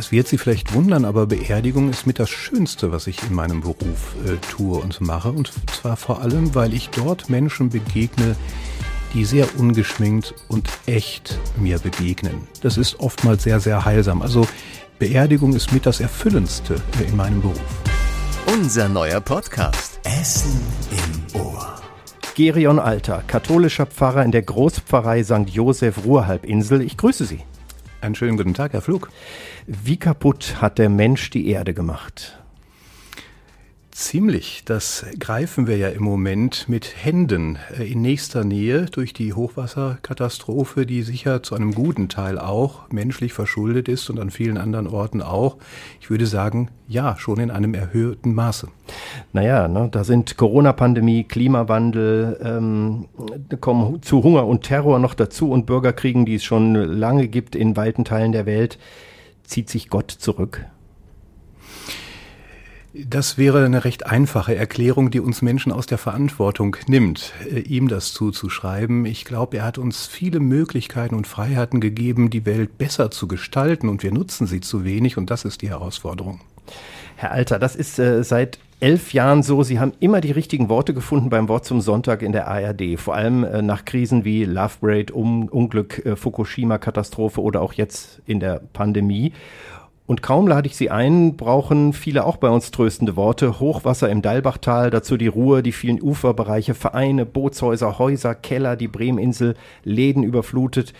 Es wird Sie vielleicht wundern, aber Beerdigung ist mit das Schönste, was ich in meinem Beruf äh, tue und mache. Und zwar vor allem, weil ich dort Menschen begegne, die sehr ungeschminkt und echt mir begegnen. Das ist oftmals sehr, sehr heilsam. Also Beerdigung ist mit das Erfüllendste äh, in meinem Beruf. Unser neuer Podcast. Essen im Ohr. Gerion Alter, katholischer Pfarrer in der Großpfarrei St. Josef Ruhrhalbinsel. Ich grüße Sie. Einen schönen guten Tag, Herr Flug. Wie kaputt hat der Mensch die Erde gemacht? Ziemlich. Das greifen wir ja im Moment mit Händen äh, in nächster Nähe durch die Hochwasserkatastrophe, die sicher zu einem guten Teil auch menschlich verschuldet ist und an vielen anderen Orten auch. Ich würde sagen, ja, schon in einem erhöhten Maße. Naja, ne, da sind Corona-Pandemie, Klimawandel, ähm, kommen zu Hunger und Terror noch dazu und Bürgerkriegen, die es schon lange gibt in weiten Teilen der Welt. Zieht sich Gott zurück? Das wäre eine recht einfache Erklärung, die uns Menschen aus der Verantwortung nimmt, äh, ihm das zuzuschreiben. Ich glaube, er hat uns viele Möglichkeiten und Freiheiten gegeben, die Welt besser zu gestalten und wir nutzen sie zu wenig und das ist die Herausforderung. Herr Alter, das ist äh, seit elf Jahren so. Sie haben immer die richtigen Worte gefunden beim Wort zum Sonntag in der ARD. Vor allem äh, nach Krisen wie Love Braid, um, Unglück, äh, Fukushima-Katastrophe oder auch jetzt in der Pandemie. Und kaum lade ich sie ein, brauchen viele auch bei uns tröstende Worte. Hochwasser im Dalbachtal, dazu die Ruhe, die vielen Uferbereiche, Vereine, Bootshäuser, Häuser, Keller, die Bremeninsel, Läden überflutet.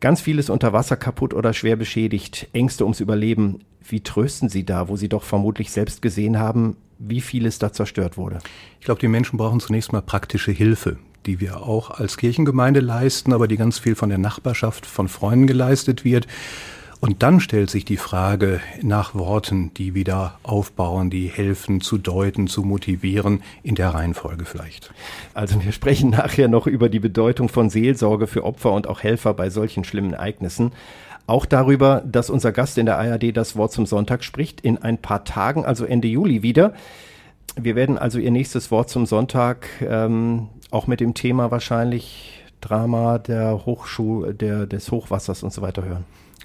Ganz vieles unter Wasser kaputt oder schwer beschädigt, Ängste ums Überleben. Wie trösten Sie da, wo Sie doch vermutlich selbst gesehen haben, wie vieles da zerstört wurde? Ich glaube, die Menschen brauchen zunächst mal praktische Hilfe die wir auch als Kirchengemeinde leisten, aber die ganz viel von der Nachbarschaft, von Freunden geleistet wird. Und dann stellt sich die Frage nach Worten, die wieder aufbauen, die helfen zu deuten, zu motivieren, in der Reihenfolge vielleicht. Also wir sprechen nachher noch über die Bedeutung von Seelsorge für Opfer und auch Helfer bei solchen schlimmen Ereignissen. Auch darüber, dass unser Gast in der ARD das Wort zum Sonntag spricht, in ein paar Tagen, also Ende Juli wieder. Wir werden also Ihr nächstes Wort zum Sonntag ähm, auch mit dem Thema wahrscheinlich Drama der Hochschule, der, des Hochwassers und so weiter hören.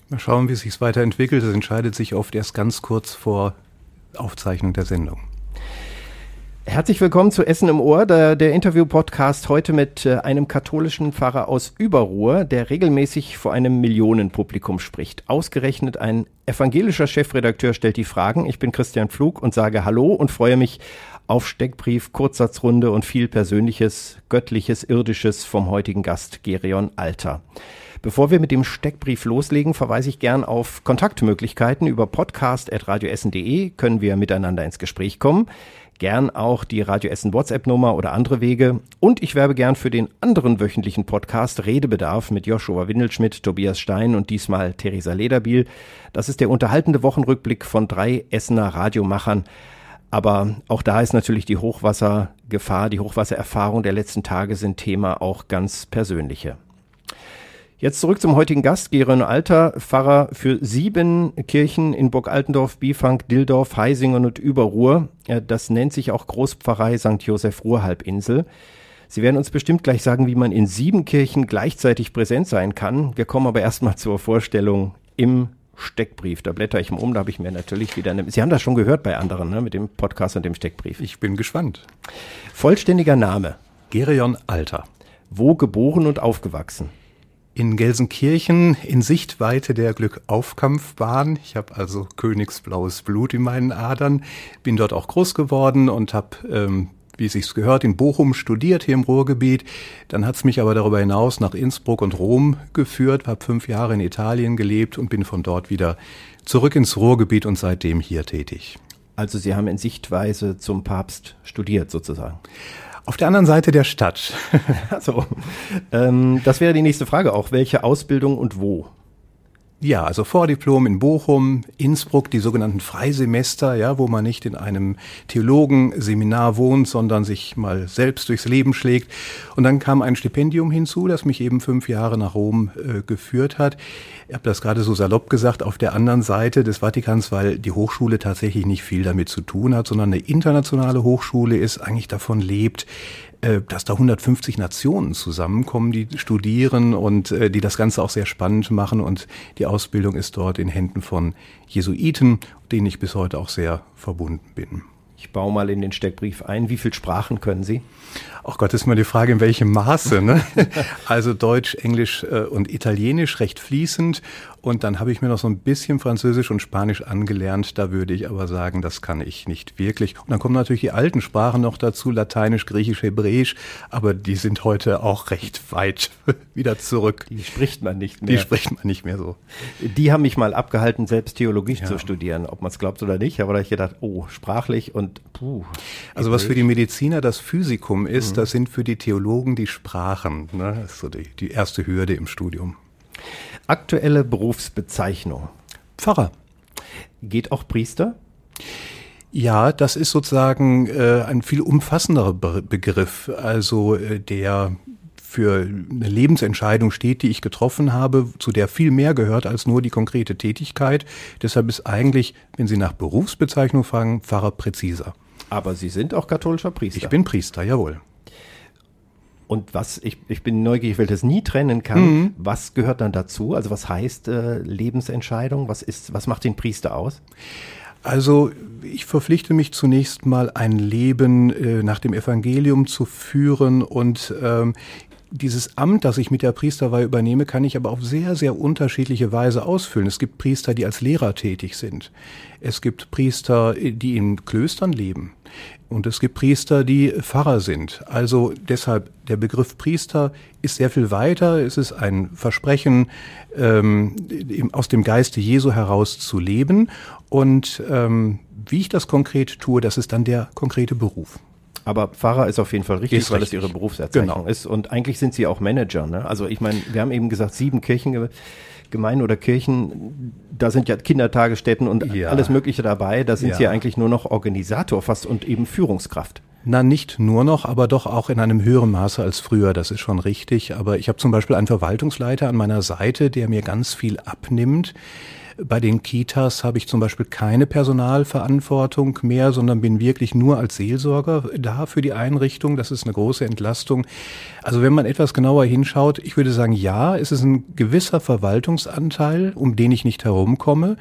Mal schauen, wie es sich weiterentwickelt. Das entscheidet sich oft erst ganz kurz vor Aufzeichnung der Sendung. Herzlich willkommen zu Essen im Ohr, der, der Interview-Podcast heute mit äh, einem katholischen Pfarrer aus Überruhr, der regelmäßig vor einem Millionenpublikum spricht. Ausgerechnet ein evangelischer Chefredakteur stellt die Fragen. Ich bin Christian Pflug und sage Hallo und freue mich auf Steckbrief, Kurzsatzrunde und viel Persönliches, Göttliches, Irdisches vom heutigen Gast Gerion Alter. Bevor wir mit dem Steckbrief loslegen, verweise ich gern auf Kontaktmöglichkeiten. Über podcast.radioessen.de können wir miteinander ins Gespräch kommen. Gern auch die Radio Essen WhatsApp-Nummer oder andere Wege. Und ich werbe gern für den anderen wöchentlichen Podcast Redebedarf mit Joshua Windelschmidt, Tobias Stein und diesmal Theresa Lederbiel. Das ist der unterhaltende Wochenrückblick von drei Essener Radiomachern. Aber auch da ist natürlich die Hochwassergefahr, die Hochwassererfahrung der letzten Tage sind Thema auch ganz persönliche. Jetzt zurück zum heutigen Gast, Geron Alter, Pfarrer für sieben Kirchen in Burg Altendorf, Bifang, Dildorf, Heisingen und Überruhr. Das nennt sich auch Großpfarrei St. Josef Ruhrhalbinsel. Sie werden uns bestimmt gleich sagen, wie man in sieben Kirchen gleichzeitig präsent sein kann. Wir kommen aber erstmal zur Vorstellung im Steckbrief. Da blätter ich mal um, da habe ich mir natürlich wieder eine. Sie haben das schon gehört bei anderen, ne, mit dem Podcast und dem Steckbrief. Ich bin gespannt. Vollständiger Name. Gerion Alter. Wo geboren und aufgewachsen? In Gelsenkirchen in Sichtweite der Glückaufkampfbahn. Ich habe also königsblaues Blut in meinen Adern, bin dort auch groß geworden und habe, ähm, wie es sich gehört, in Bochum studiert, hier im Ruhrgebiet. Dann hat es mich aber darüber hinaus nach Innsbruck und Rom geführt, habe fünf Jahre in Italien gelebt und bin von dort wieder zurück ins Ruhrgebiet und seitdem hier tätig. Also Sie haben in Sichtweise zum Papst studiert sozusagen. Auf der anderen Seite der Stadt. so. Ähm, das wäre die nächste Frage auch. Welche Ausbildung und wo? Ja, also Vordiplom in Bochum, Innsbruck, die sogenannten Freisemester, ja, wo man nicht in einem Theologenseminar wohnt, sondern sich mal selbst durchs Leben schlägt. Und dann kam ein Stipendium hinzu, das mich eben fünf Jahre nach Rom äh, geführt hat. Ich habe das gerade so salopp gesagt, auf der anderen Seite des Vatikans, weil die Hochschule tatsächlich nicht viel damit zu tun hat, sondern eine internationale Hochschule ist, eigentlich davon lebt, dass da 150 Nationen zusammenkommen, die studieren und äh, die das Ganze auch sehr spannend machen. Und die Ausbildung ist dort in Händen von Jesuiten, denen ich bis heute auch sehr verbunden bin. Ich baue mal in den Steckbrief ein. Wie viele Sprachen können Sie? Ach Gott, ist mal die Frage, in welchem Maße. Ne? also Deutsch, Englisch äh, und Italienisch recht fließend. Und dann habe ich mir noch so ein bisschen Französisch und Spanisch angelernt. Da würde ich aber sagen, das kann ich nicht wirklich. Und dann kommen natürlich die alten Sprachen noch dazu, Lateinisch, Griechisch, Hebräisch. Aber die sind heute auch recht weit wieder zurück. Die spricht man nicht mehr. Die spricht man nicht mehr so. Die haben mich mal abgehalten, selbst Theologie ja. zu studieren, ob man es glaubt oder nicht. Aber da habe ich gedacht, oh, sprachlich und puh. Also was für die Mediziner das Physikum ist, mhm. das sind für die Theologen die Sprachen. Ne? Das ist so die, die erste Hürde im Studium. Aktuelle Berufsbezeichnung. Pfarrer. Geht auch Priester? Ja, das ist sozusagen äh, ein viel umfassenderer Be Begriff, also äh, der für eine Lebensentscheidung steht, die ich getroffen habe, zu der viel mehr gehört als nur die konkrete Tätigkeit. Deshalb ist eigentlich, wenn Sie nach Berufsbezeichnung fragen, Pfarrer präziser. Aber Sie sind auch katholischer Priester. Ich bin Priester, jawohl. Und was, ich, ich bin neugierig, weil ich das nie trennen kann, mhm. was gehört dann dazu? Also was heißt äh, Lebensentscheidung? Was ist, was macht den Priester aus? Also ich verpflichte mich zunächst mal ein Leben äh, nach dem Evangelium zu führen und ähm, dieses Amt, das ich mit der Priesterweihe übernehme, kann ich aber auf sehr, sehr unterschiedliche Weise ausfüllen. Es gibt Priester, die als Lehrer tätig sind. Es gibt Priester, die in Klöstern leben. Und es gibt Priester, die Pfarrer sind. Also deshalb, der Begriff Priester ist sehr viel weiter. Es ist ein Versprechen, ähm, aus dem Geiste Jesu heraus zu leben. Und ähm, wie ich das konkret tue, das ist dann der konkrete Beruf. Aber Pfarrer ist auf jeden Fall richtig, ist weil richtig. das ihre Berufserzeichnung genau. ist. Und eigentlich sind sie auch Manager. Ne? Also ich meine, wir haben eben gesagt, sieben Kirchengemeinden oder Kirchen, da sind ja Kindertagesstätten und ja. alles Mögliche dabei. Da sind ja. sie eigentlich nur noch Organisator fast und eben Führungskraft. Na, nicht nur noch, aber doch auch in einem höheren Maße als früher, das ist schon richtig. Aber ich habe zum Beispiel einen Verwaltungsleiter an meiner Seite, der mir ganz viel abnimmt bei den Kitas habe ich zum Beispiel keine Personalverantwortung mehr, sondern bin wirklich nur als Seelsorger da für die Einrichtung. Das ist eine große Entlastung. Also wenn man etwas genauer hinschaut, ich würde sagen, ja, es ist ein gewisser Verwaltungsanteil, um den ich nicht herumkomme.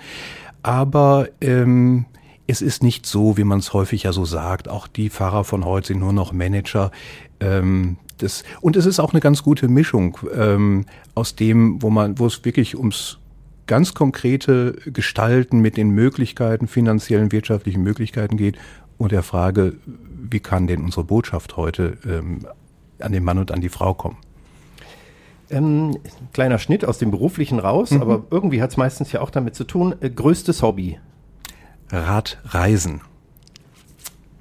Aber ähm, es ist nicht so, wie man es häufig ja so sagt. Auch die Pfarrer von heute sind nur noch Manager. Ähm, das, und es ist auch eine ganz gute Mischung ähm, aus dem, wo man, wo es wirklich ums ganz konkrete Gestalten mit den Möglichkeiten, finanziellen, wirtschaftlichen Möglichkeiten geht und der Frage, wie kann denn unsere Botschaft heute ähm, an den Mann und an die Frau kommen? Ähm, kleiner Schnitt aus dem Beruflichen raus, mhm. aber irgendwie hat es meistens ja auch damit zu tun. Äh, größtes Hobby? Radreisen.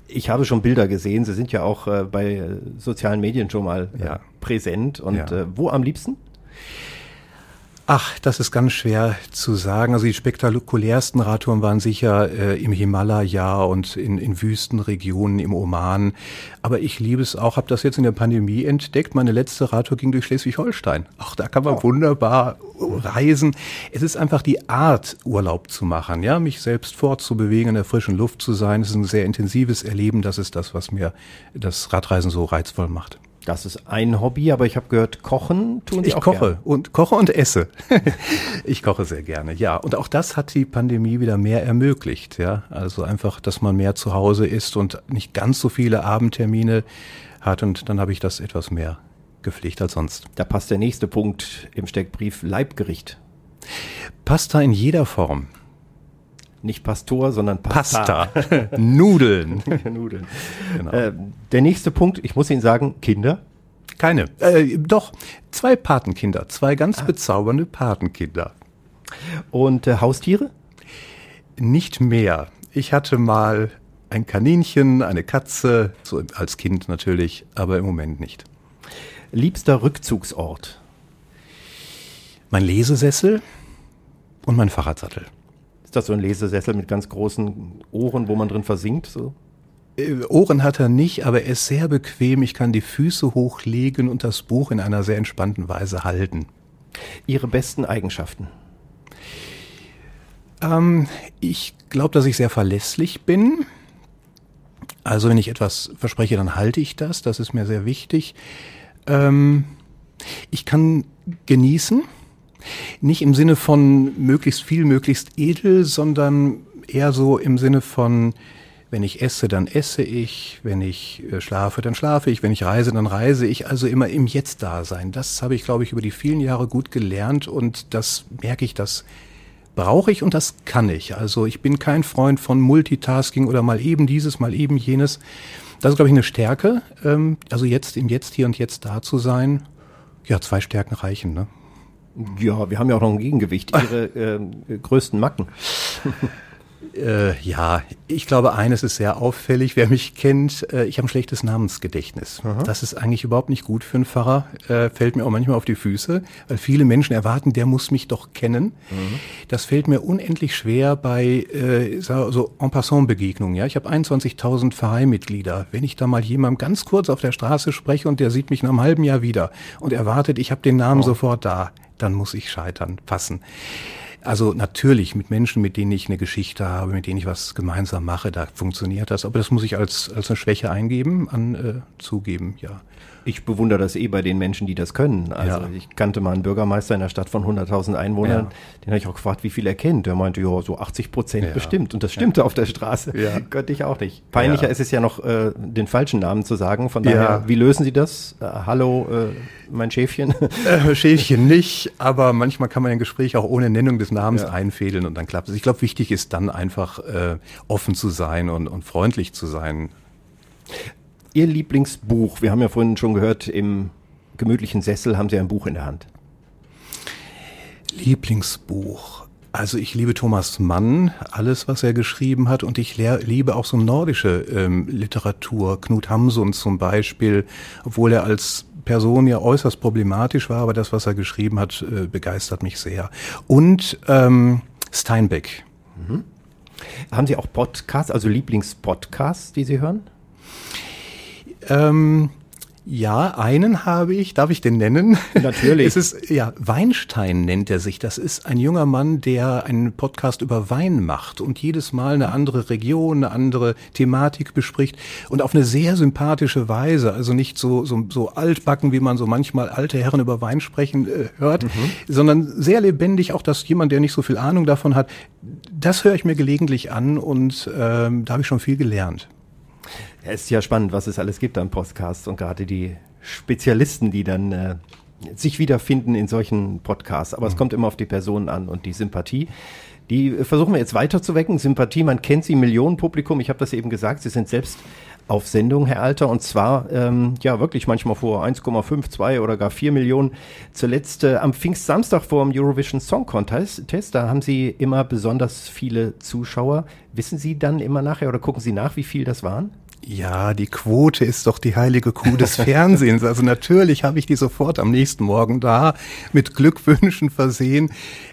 Ich habe schon Bilder gesehen. Sie sind ja auch äh, bei äh, sozialen Medien schon mal äh, ja. präsent. Und ja. Äh, wo am liebsten? Ach, das ist ganz schwer zu sagen. Also die spektakulärsten Radtouren waren sicher äh, im Himalaya und in, in Wüstenregionen im Oman. Aber ich liebe es auch, habe das jetzt in der Pandemie entdeckt. Meine letzte Radtour ging durch Schleswig-Holstein. Ach, da kann man oh. wunderbar reisen. Es ist einfach die Art, Urlaub zu machen, ja, mich selbst fortzubewegen, in der frischen Luft zu sein. Es ist ein sehr intensives Erleben. Das ist das, was mir das Radreisen so reizvoll macht. Das ist ein Hobby, aber ich habe gehört, kochen tun Sie ich auch koche gern. und koche und esse. ich koche sehr gerne, ja. Und auch das hat die Pandemie wieder mehr ermöglicht, ja. Also einfach, dass man mehr zu Hause ist und nicht ganz so viele Abendtermine hat und dann habe ich das etwas mehr gepflegt als sonst. Da passt der nächste Punkt im Steckbrief Leibgericht. Pasta in jeder Form. Nicht Pastor, sondern Pasta. Pasta. Nudeln. Nudeln. Genau. Äh, der nächste Punkt, ich muss Ihnen sagen, Kinder. Keine. Äh, doch, zwei Patenkinder. Zwei ganz ah. bezaubernde Patenkinder. Und äh, Haustiere? Nicht mehr. Ich hatte mal ein Kaninchen, eine Katze, so als Kind natürlich, aber im Moment nicht. Liebster Rückzugsort? Mein Lesesessel und mein Fahrradsattel. Ist das so ein Lesesessel mit ganz großen Ohren, wo man drin versinkt? So? Äh, Ohren hat er nicht, aber er ist sehr bequem. Ich kann die Füße hochlegen und das Buch in einer sehr entspannten Weise halten. Ihre besten Eigenschaften? Ähm, ich glaube, dass ich sehr verlässlich bin. Also wenn ich etwas verspreche, dann halte ich das. Das ist mir sehr wichtig. Ähm, ich kann genießen. Nicht im Sinne von möglichst viel, möglichst edel, sondern eher so im Sinne von, wenn ich esse, dann esse ich, wenn ich äh, schlafe, dann schlafe ich, wenn ich reise, dann reise ich, also immer im Jetzt da sein. Das habe ich, glaube ich, über die vielen Jahre gut gelernt und das merke ich, das brauche ich und das kann ich. Also ich bin kein Freund von Multitasking oder mal eben dieses, mal eben jenes. Das ist, glaube ich, eine Stärke. Ähm, also jetzt im Jetzt hier und jetzt da zu sein. Ja, zwei Stärken reichen, ne? Ja, wir haben ja auch noch ein Gegengewicht. Ihre äh, größten Macken. Äh, ja, ich glaube, eines ist sehr auffällig. Wer mich kennt, äh, ich habe ein schlechtes Namensgedächtnis. Aha. Das ist eigentlich überhaupt nicht gut für einen Pfarrer. Äh, fällt mir auch manchmal auf die Füße, weil viele Menschen erwarten, der muss mich doch kennen. Mhm. Das fällt mir unendlich schwer bei äh, so en passant Begegnungen. Ja, ich habe 21.000 Pfarreimitglieder. Wenn ich da mal jemandem ganz kurz auf der Straße spreche und der sieht mich nach einem halben Jahr wieder und erwartet, ich habe den Namen oh. sofort da, dann muss ich scheitern, passen. Also natürlich mit Menschen, mit denen ich eine Geschichte habe, mit denen ich was gemeinsam mache, da funktioniert das. Aber das muss ich als, als eine Schwäche eingeben, an äh, zugeben, ja. Ich bewundere das eh bei den Menschen, die das können. Also ja. ich kannte mal einen Bürgermeister in einer Stadt von 100.000 Einwohnern, ja. den habe ich auch gefragt, wie viel er kennt. Der meinte, ja, so 80 Prozent ja. bestimmt. Und das stimmte auf der Straße. Ja. Könnte ich auch nicht. Peinlicher ist es ja noch, äh, den falschen Namen zu sagen. Von daher, wie lösen Sie das? Äh, hallo, äh, mein Schäfchen? Äh, Schäfchen nicht, aber manchmal kann man ein Gespräch auch ohne Nennung des Namens einfädeln und dann klappt es. Ich glaube, wichtig ist dann einfach äh, offen zu sein und, und freundlich zu sein. Ihr Lieblingsbuch, wir haben ja vorhin schon gehört, im gemütlichen Sessel haben Sie ein Buch in der Hand. Lieblingsbuch. Also ich liebe Thomas Mann, alles, was er geschrieben hat, und ich liebe auch so nordische ähm, Literatur. Knut Hamsun zum Beispiel, obwohl er als Person ja äußerst problematisch war, aber das, was er geschrieben hat, äh, begeistert mich sehr. Und ähm, Steinbeck. Mhm. Haben Sie auch Podcasts, also Lieblingspodcasts, die Sie hören? Ähm, ja, einen habe ich. Darf ich den nennen? Natürlich. Es ist, ja, Weinstein nennt er sich. Das ist ein junger Mann, der einen Podcast über Wein macht und jedes Mal eine andere Region, eine andere Thematik bespricht und auf eine sehr sympathische Weise. Also nicht so, so, so altbacken, wie man so manchmal alte Herren über Wein sprechen äh, hört, mhm. sondern sehr lebendig, auch dass jemand, der nicht so viel Ahnung davon hat, das höre ich mir gelegentlich an und ähm, da habe ich schon viel gelernt. Ja, ist ja spannend, was es alles gibt an Podcasts und gerade die Spezialisten, die dann äh, sich wiederfinden in solchen Podcasts. Aber mhm. es kommt immer auf die Person an und die Sympathie. Die versuchen wir jetzt weiterzuwecken. Sympathie, man kennt sie, Millionenpublikum. Ich habe das eben gesagt, sie sind selbst auf Sendung, Herr Alter, und zwar ähm, ja wirklich manchmal vor 1,5, 2 oder gar 4 Millionen. Zuletzt äh, am Pfingstsamstag vor dem Eurovision Song Contest, da haben Sie immer besonders viele Zuschauer. Wissen Sie dann immer nachher oder gucken Sie nach, wie viel das waren? Ja, die Quote ist doch die heilige Kuh des Fernsehens. Also natürlich habe ich die sofort am nächsten Morgen da mit Glückwünschen versehen.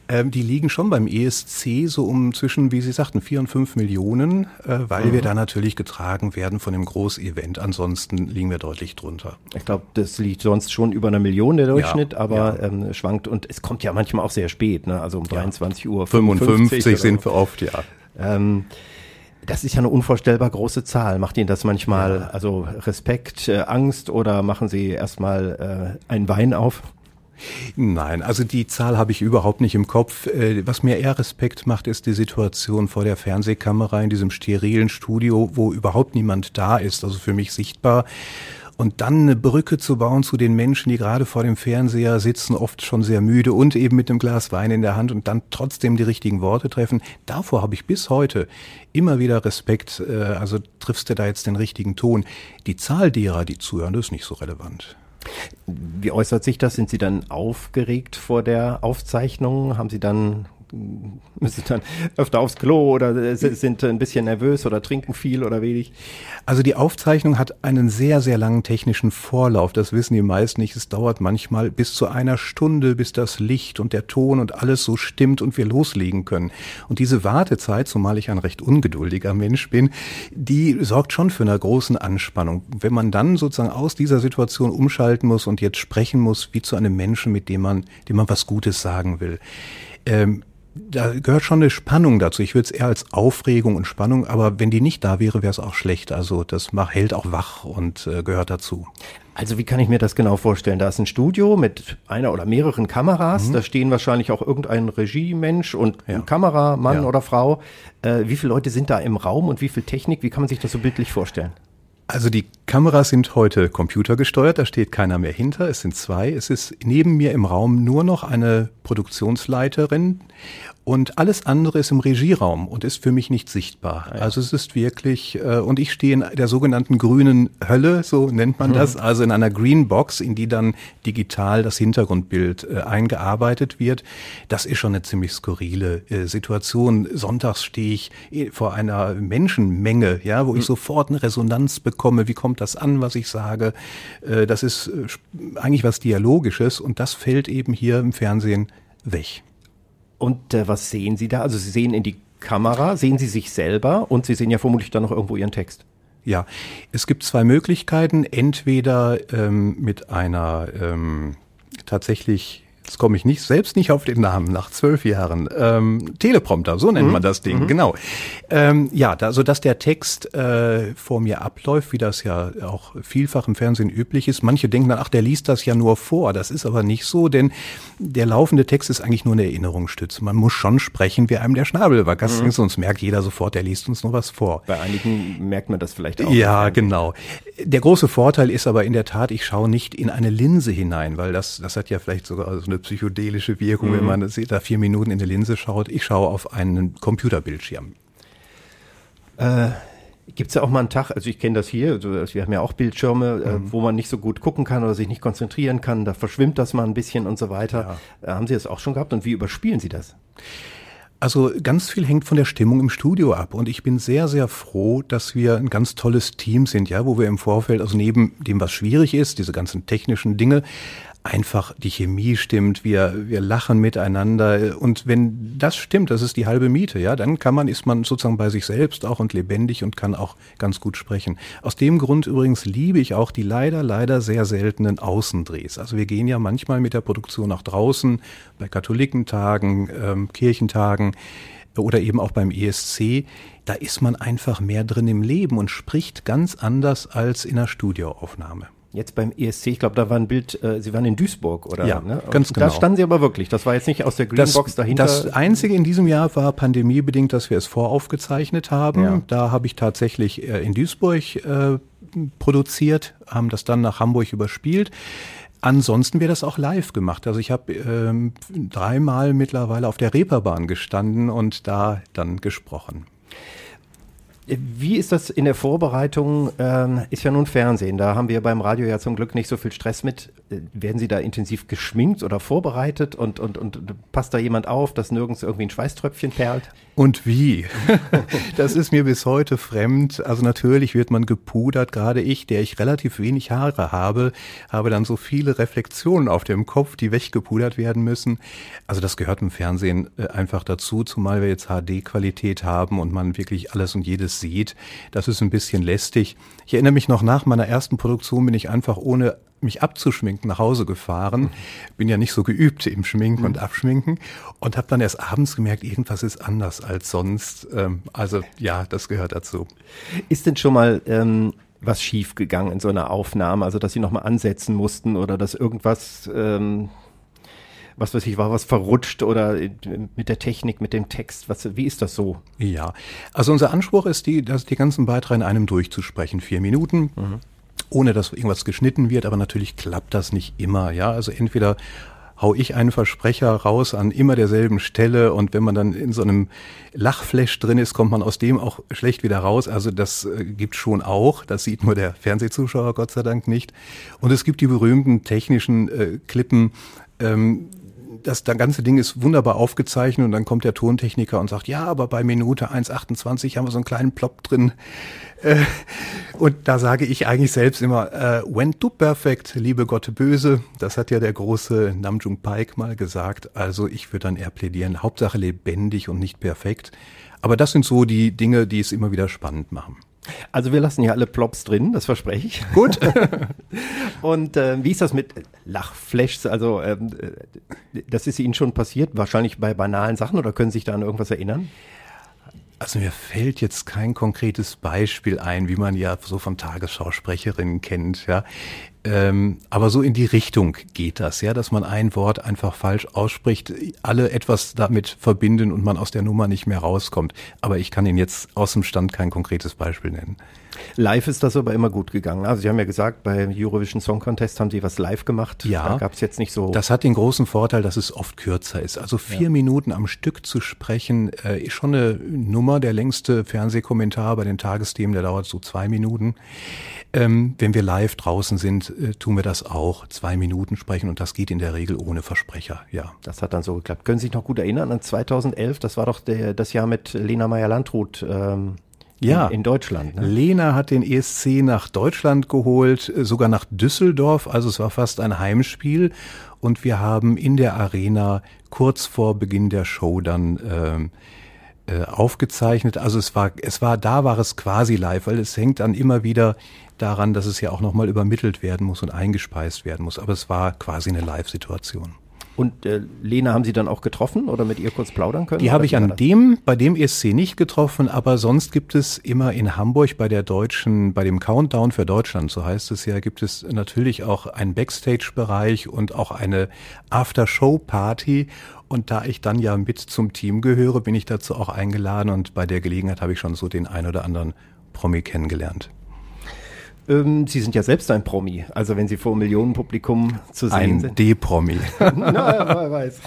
Ähm, die liegen schon beim ESC so um zwischen, wie Sie sagten, vier und fünf Millionen, äh, weil mhm. wir da natürlich getragen werden von dem Großevent. Ansonsten liegen wir deutlich drunter. Ich glaube, das liegt sonst schon über einer Million der Durchschnitt, ja, aber ja. Ähm, schwankt und es kommt ja manchmal auch sehr spät, ne? also um 23 ja. Uhr 55 sind wir oft, ja. Ähm, das ist ja eine unvorstellbar große Zahl. Macht Ihnen das manchmal, ja. also Respekt, äh, Angst oder machen Sie erstmal äh, einen Wein auf? Nein, also die Zahl habe ich überhaupt nicht im Kopf. Äh, was mir eher Respekt macht, ist die Situation vor der Fernsehkamera in diesem sterilen Studio, wo überhaupt niemand da ist, also für mich sichtbar. Und dann eine Brücke zu bauen zu den Menschen, die gerade vor dem Fernseher sitzen, oft schon sehr müde und eben mit einem Glas Wein in der Hand und dann trotzdem die richtigen Worte treffen. Davor habe ich bis heute immer wieder Respekt. Äh, also triffst du da jetzt den richtigen Ton. Die Zahl derer, die zuhören, das ist nicht so relevant. Wie äußert sich das? Sind Sie dann aufgeregt vor der Aufzeichnung? Haben Sie dann müssen dann öfter aufs Klo oder sind ein bisschen nervös oder trinken viel oder wenig? Also die Aufzeichnung hat einen sehr, sehr langen technischen Vorlauf. Das wissen die meisten nicht. Es dauert manchmal bis zu einer Stunde, bis das Licht und der Ton und alles so stimmt und wir loslegen können. Und diese Wartezeit, zumal ich ein recht ungeduldiger Mensch bin, die sorgt schon für eine großen Anspannung. Wenn man dann sozusagen aus dieser Situation umschalten muss und jetzt sprechen muss, wie zu einem Menschen, mit dem man, dem man was Gutes sagen will. Ähm, da gehört schon eine Spannung dazu. Ich würde es eher als Aufregung und Spannung, aber wenn die nicht da wäre, wäre es auch schlecht. Also das macht, hält auch wach und äh, gehört dazu. Also wie kann ich mir das genau vorstellen? Da ist ein Studio mit einer oder mehreren Kameras. Mhm. Da stehen wahrscheinlich auch irgendein Regiemensch und ja. ein Kameramann ja. oder Frau. Äh, wie viele Leute sind da im Raum und wie viel Technik? Wie kann man sich das so bildlich vorstellen? Also die Kameras sind heute computergesteuert, da steht keiner mehr hinter, es sind zwei. Es ist neben mir im Raum nur noch eine Produktionsleiterin und alles andere ist im Regieraum und ist für mich nicht sichtbar. Ah, ja. Also es ist wirklich, äh, und ich stehe in der sogenannten grünen Hölle, so nennt man das, mhm. also in einer Green Box, in die dann digital das Hintergrundbild äh, eingearbeitet wird. Das ist schon eine ziemlich skurrile äh, Situation. Sonntags stehe ich äh, vor einer Menschenmenge, ja, wo ich mhm. sofort eine Resonanz bekomme. Wie kommt das an, was ich sage? Äh, das ist äh, eigentlich was Dialogisches und das fällt eben hier im Fernsehen weg. Und äh, was sehen Sie da? Also Sie sehen in die Kamera, sehen Sie sich selber und Sie sehen ja vermutlich dann noch irgendwo Ihren Text. Ja, es gibt zwei Möglichkeiten. Entweder ähm, mit einer ähm, tatsächlich jetzt komme ich nicht selbst nicht auf den Namen nach zwölf Jahren. Ähm, Teleprompter, so nennt mhm. man das Ding, mhm. genau. Ähm, ja, da, so dass der Text äh, vor mir abläuft, wie das ja auch vielfach im Fernsehen üblich ist. Manche denken dann, ach, der liest das ja nur vor. Das ist aber nicht so, denn der laufende Text ist eigentlich nur eine Erinnerungsstütze. Man muss schon sprechen, wie einem der Schnabel wachst, mhm. sonst merkt jeder sofort, der liest uns noch was vor. Bei einigen merkt man das vielleicht auch. Ja, genau. Der große Vorteil ist aber in der Tat, ich schaue nicht in eine Linse hinein, weil das, das hat ja vielleicht sogar so eine psychedelische Wirkung, mhm. wenn man da vier Minuten in die Linse schaut. Ich schaue auf einen Computerbildschirm. Äh, Gibt es ja auch mal einen Tag, also ich kenne das hier, also wir haben ja auch Bildschirme, äh, mhm. äh, wo man nicht so gut gucken kann oder sich nicht konzentrieren kann, da verschwimmt das mal ein bisschen und so weiter. Ja. Äh, haben Sie das auch schon gehabt und wie überspielen Sie das? Also ganz viel hängt von der Stimmung im Studio ab und ich bin sehr, sehr froh, dass wir ein ganz tolles Team sind, ja, wo wir im Vorfeld, also neben dem, was schwierig ist, diese ganzen technischen Dinge, einfach die Chemie stimmt, wir, wir lachen miteinander. Und wenn das stimmt, das ist die halbe Miete, ja, dann kann man, ist man sozusagen bei sich selbst auch und lebendig und kann auch ganz gut sprechen. Aus dem Grund übrigens liebe ich auch die leider, leider sehr seltenen Außendrehs. Also wir gehen ja manchmal mit der Produktion nach draußen, bei Katholikentagen, ähm, Kirchentagen oder eben auch beim ESC. Da ist man einfach mehr drin im Leben und spricht ganz anders als in einer Studioaufnahme. Jetzt beim ESC, ich glaube, da war ein Bild, äh, Sie waren in Duisburg, oder? Ja, ne? ganz genau. Da standen Sie aber wirklich. Das war jetzt nicht aus der Greenbox dahinter. Das Einzige in diesem Jahr war pandemiebedingt, dass wir es voraufgezeichnet haben. Ja. Da habe ich tatsächlich äh, in Duisburg äh, produziert, haben das dann nach Hamburg überspielt. Ansonsten wäre das auch live gemacht. Also ich habe ähm, dreimal mittlerweile auf der Reeperbahn gestanden und da dann gesprochen. Wie ist das in der Vorbereitung? Ähm, ist ja nun Fernsehen. Da haben wir beim Radio ja zum Glück nicht so viel Stress mit. Werden Sie da intensiv geschminkt oder vorbereitet und, und, und passt da jemand auf, dass nirgends irgendwie ein Schweißtröpfchen perlt? Und wie? das ist mir bis heute fremd. Also natürlich wird man gepudert. Gerade ich, der ich relativ wenig Haare habe, habe dann so viele Reflexionen auf dem Kopf, die weggepudert werden müssen. Also das gehört im Fernsehen äh, einfach dazu, zumal wir jetzt HD-Qualität haben und man wirklich alles und jedes sieht. Das ist ein bisschen lästig. Ich erinnere mich noch nach meiner ersten Produktion bin ich einfach ohne mich abzuschminken nach Hause gefahren. Bin ja nicht so geübt im Schminken und mhm. Abschminken und habe dann erst abends gemerkt, irgendwas ist anders als sonst. Ähm, also ja, das gehört dazu. Ist denn schon mal ähm, was schief gegangen in so einer Aufnahme? Also dass Sie nochmal ansetzen mussten oder dass irgendwas ähm, was weiß ich, war was verrutscht oder mit der Technik, mit dem Text? Was, wie ist das so? Ja, also unser Anspruch ist, die, das, die ganzen Beiträge in einem durchzusprechen. Vier Minuten. Mhm ohne dass irgendwas geschnitten wird, aber natürlich klappt das nicht immer, ja. Also entweder hau ich einen Versprecher raus an immer derselben Stelle und wenn man dann in so einem Lachflash drin ist, kommt man aus dem auch schlecht wieder raus. Also das äh, gibt schon auch, das sieht nur der Fernsehzuschauer Gott sei Dank nicht. Und es gibt die berühmten technischen äh, Klippen, ähm, das, das ganze Ding ist wunderbar aufgezeichnet und dann kommt der Tontechniker und sagt, ja, aber bei Minute 1,28 haben wir so einen kleinen Plop drin. Äh, und da sage ich eigentlich selbst immer, äh, when to perfect, liebe Gott böse. Das hat ja der große Namjoon Paik mal gesagt. Also ich würde dann eher plädieren, Hauptsache lebendig und nicht perfekt. Aber das sind so die Dinge, die es immer wieder spannend machen. Also wir lassen hier alle Plops drin, das verspreche ich. Gut. Und äh, wie ist das mit Lachflashs? Also ähm, äh, das ist Ihnen schon passiert, wahrscheinlich bei banalen Sachen oder können Sie sich da an irgendwas erinnern? Also mir fällt jetzt kein konkretes Beispiel ein, wie man ja so von Tagesschausprecherinnen kennt, ja. Ähm, aber so in die Richtung geht das, ja, dass man ein Wort einfach falsch ausspricht, alle etwas damit verbinden und man aus der Nummer nicht mehr rauskommt. Aber ich kann Ihnen jetzt aus dem Stand kein konkretes Beispiel nennen. Live ist das aber immer gut gegangen. Also Sie haben ja gesagt, bei Eurovision Song Contest haben Sie was live gemacht. Ja. Da gab es jetzt nicht so. Das hat den großen Vorteil, dass es oft kürzer ist. Also vier ja. Minuten am Stück zu sprechen, äh, ist schon eine Nummer. Der längste Fernsehkommentar bei den Tagesthemen, der dauert so zwei Minuten. Ähm, wenn wir live draußen sind, äh, tun wir das auch. Zwei Minuten sprechen und das geht in der Regel ohne Versprecher, ja. Das hat dann so geklappt. Können Sie sich noch gut erinnern an 2011? Das war doch der, das Jahr mit Lena Meyer-Landrut. Ähm ja, in, in Deutschland. Ne? Lena hat den ESC nach Deutschland geholt, äh, sogar nach Düsseldorf. Also es war fast ein Heimspiel. Und wir haben in der Arena kurz vor Beginn der Show dann ähm, äh, aufgezeichnet. Also es war, es war, da war es quasi live, weil es hängt dann immer wieder daran, dass es ja auch nochmal übermittelt werden muss und eingespeist werden muss. Aber es war quasi eine Live-Situation. Und äh, Lena haben Sie dann auch getroffen oder mit ihr kurz plaudern können? Die habe ich an dem, bei dem ESC nicht getroffen, aber sonst gibt es immer in Hamburg bei der deutschen, bei dem Countdown für Deutschland, so heißt es ja, gibt es natürlich auch einen Backstage-Bereich und auch eine After-Show-Party. Und da ich dann ja mit zum Team gehöre, bin ich dazu auch eingeladen und bei der Gelegenheit habe ich schon so den ein oder anderen Promi kennengelernt. Ähm, Sie sind ja selbst ein Promi, also wenn Sie vor Millionenpublikum zu sehen ein sind. Ein D-Promi. naja, wer weiß.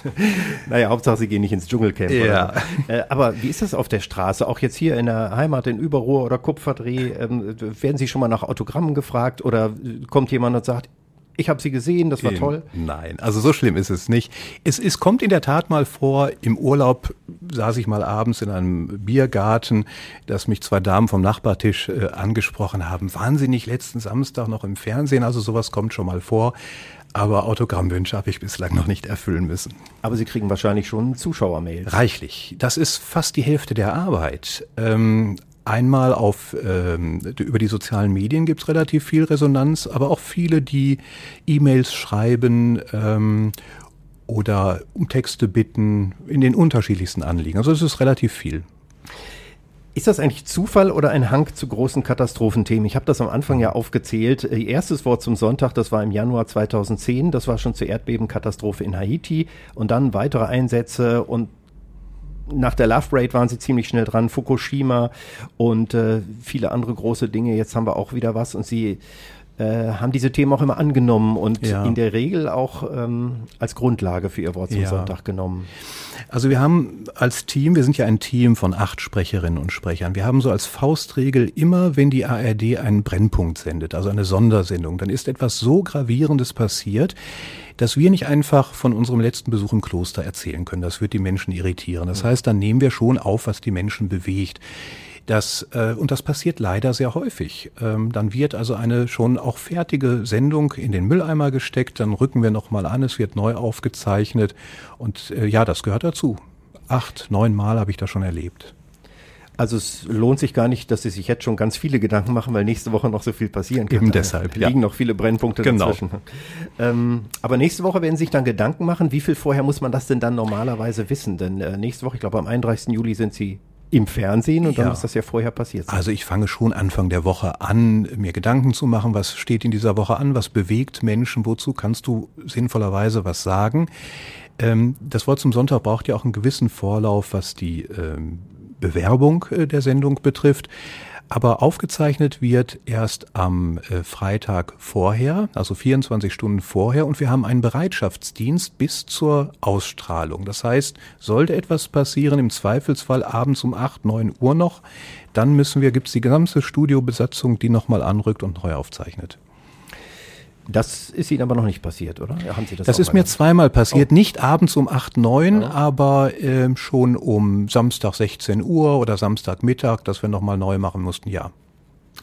Naja, Hauptsache Sie gehen nicht ins Dschungelcamp. Ja. Äh, aber wie ist das auf der Straße? Auch jetzt hier in der Heimat in Überruhr oder Kupferdreh, ähm, werden Sie schon mal nach Autogrammen gefragt oder kommt jemand und sagt, ich habe sie gesehen, das war in, toll. Nein, also so schlimm ist es nicht. Es, es kommt in der Tat mal vor, im Urlaub saß ich mal abends in einem Biergarten, dass mich zwei Damen vom Nachbartisch äh, angesprochen haben. Waren Sie nicht letzten Samstag noch im Fernsehen? Also sowas kommt schon mal vor. Aber Autogrammwünsche habe ich bislang noch nicht erfüllen müssen. Aber Sie kriegen wahrscheinlich schon Zuschauermails. Reichlich. Das ist fast die Hälfte der Arbeit. Ähm, Einmal auf ähm, über die sozialen Medien gibt's relativ viel Resonanz, aber auch viele, die E-Mails schreiben ähm, oder um Texte bitten in den unterschiedlichsten Anliegen. Also es ist relativ viel. Ist das eigentlich Zufall oder ein Hang zu großen Katastrophenthemen? Ich habe das am Anfang ja aufgezählt. Äh, erstes Wort zum Sonntag, das war im Januar 2010, das war schon zur Erdbebenkatastrophe in Haiti und dann weitere Einsätze und nach der Love Rate waren sie ziemlich schnell dran, Fukushima und äh, viele andere große Dinge. Jetzt haben wir auch wieder was und sie äh, haben diese Themen auch immer angenommen und ja. in der Regel auch ähm, als Grundlage für ihr Wort zum ja. Sonntag genommen. Also wir haben als Team, wir sind ja ein Team von acht Sprecherinnen und Sprechern. Wir haben so als Faustregel immer, wenn die ARD einen Brennpunkt sendet, also eine Sondersendung, dann ist etwas so gravierendes passiert, dass wir nicht einfach von unserem letzten Besuch im Kloster erzählen können. Das wird die Menschen irritieren. Das heißt, dann nehmen wir schon auf, was die Menschen bewegt. Das, äh, und das passiert leider sehr häufig. Ähm, dann wird also eine schon auch fertige Sendung in den Mülleimer gesteckt, dann rücken wir nochmal an, es wird neu aufgezeichnet und äh, ja, das gehört dazu. Acht, neun Mal habe ich das schon erlebt. Also es lohnt sich gar nicht, dass Sie sich jetzt schon ganz viele Gedanken machen, weil nächste Woche noch so viel passieren kann. Eben deshalb. Da liegen ja. noch viele Brennpunkte genau. dazwischen. Ähm, aber nächste Woche werden Sie sich dann Gedanken machen. Wie viel vorher muss man das denn dann normalerweise wissen? Denn äh, nächste Woche, ich glaube am 31. Juli sind Sie im Fernsehen und dann muss das ja vorher passiert sein. Also ich fange schon Anfang der Woche an, mir Gedanken zu machen, was steht in dieser Woche an, was bewegt Menschen, wozu kannst du sinnvollerweise was sagen. Ähm, das Wort zum Sonntag braucht ja auch einen gewissen Vorlauf, was die ähm, Bewerbung äh, der Sendung betrifft. Aber aufgezeichnet wird erst am äh, Freitag vorher, also 24 Stunden vorher, und wir haben einen Bereitschaftsdienst bis zur Ausstrahlung. Das heißt, sollte etwas passieren, im Zweifelsfall abends um 8, 9 Uhr noch, dann müssen wir, gibt es die gesamte Studiobesatzung, die nochmal anrückt und neu aufzeichnet. Das ist Ihnen aber noch nicht passiert, oder? Haben Sie das das ist mir zweimal passiert. Oh. Nicht abends um 8, 9, ja. aber äh, schon um Samstag 16 Uhr oder Samstagmittag, dass wir nochmal neu machen mussten, ja.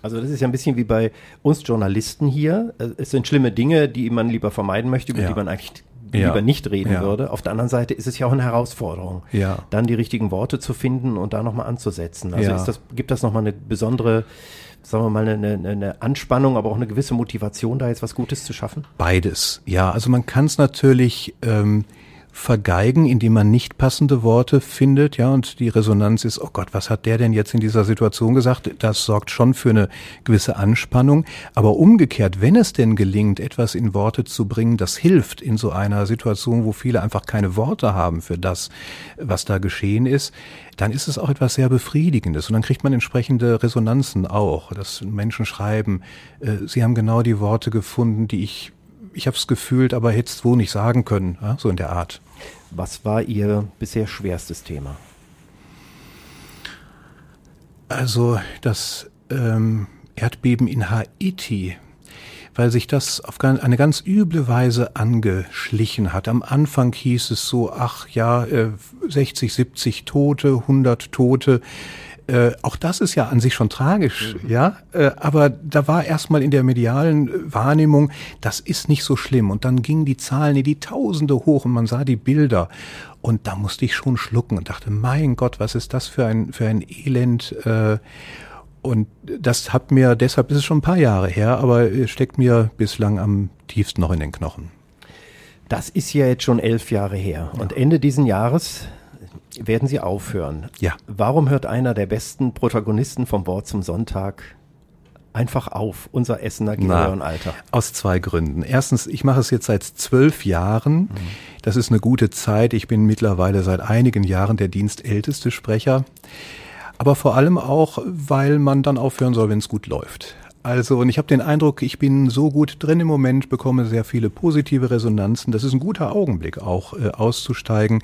Also das ist ja ein bisschen wie bei uns Journalisten hier. Es sind schlimme Dinge, die man lieber vermeiden möchte, über ja. die man eigentlich ja. lieber nicht reden ja. würde. Auf der anderen Seite ist es ja auch eine Herausforderung, ja. dann die richtigen Worte zu finden und da nochmal anzusetzen. Also ist das, gibt das nochmal eine besondere sagen wir mal, eine, eine, Anspannung, aber auch eine gewisse Motivation, da jetzt was Gutes zu schaffen? Beides, ja. Also man kann es natürlich ähm, vergeigen, indem man nicht passende Worte findet, ja, und die Resonanz ist, oh Gott, was hat der denn jetzt in dieser Situation gesagt? Das sorgt schon für eine gewisse Anspannung. Aber umgekehrt, wenn es denn gelingt, etwas in Worte zu bringen, das hilft in so einer Situation, wo viele einfach keine Worte haben für das, was da geschehen ist, dann ist es auch etwas sehr Befriedigendes. Und dann kriegt man entsprechende Resonanzen auch, dass Menschen schreiben, äh, sie haben genau die Worte gefunden, die ich ich habe es gefühlt, aber hätte es wohl nicht sagen können, ja, so in der Art. Was war Ihr bisher schwerstes Thema? Also das ähm, Erdbeben in Haiti, weil sich das auf eine ganz üble Weise angeschlichen hat. Am Anfang hieß es so, ach ja, 60, äh, 70 Tote, 100 Tote. Äh, auch das ist ja an sich schon tragisch, mhm. ja. Äh, aber da war erstmal in der medialen Wahrnehmung, das ist nicht so schlimm. Und dann gingen die Zahlen in die Tausende hoch und man sah die Bilder. Und da musste ich schon schlucken und dachte, mein Gott, was ist das für ein, für ein Elend. Äh, und das hat mir, deshalb ist es schon ein paar Jahre her, aber steckt mir bislang am tiefsten noch in den Knochen. Das ist ja jetzt schon elf Jahre her. Und Ende diesen Jahres werden Sie aufhören. Ja. Warum hört einer der besten Protagonisten vom Wort zum Sonntag einfach auf, unser Essener Alter? Aus zwei Gründen. Erstens, ich mache es jetzt seit zwölf Jahren. Mhm. Das ist eine gute Zeit. Ich bin mittlerweile seit einigen Jahren der dienstälteste Sprecher. Aber vor allem auch, weil man dann aufhören soll, wenn es gut läuft. Also, und ich habe den Eindruck, ich bin so gut drin im Moment, bekomme sehr viele positive Resonanzen. Das ist ein guter Augenblick, auch äh, auszusteigen.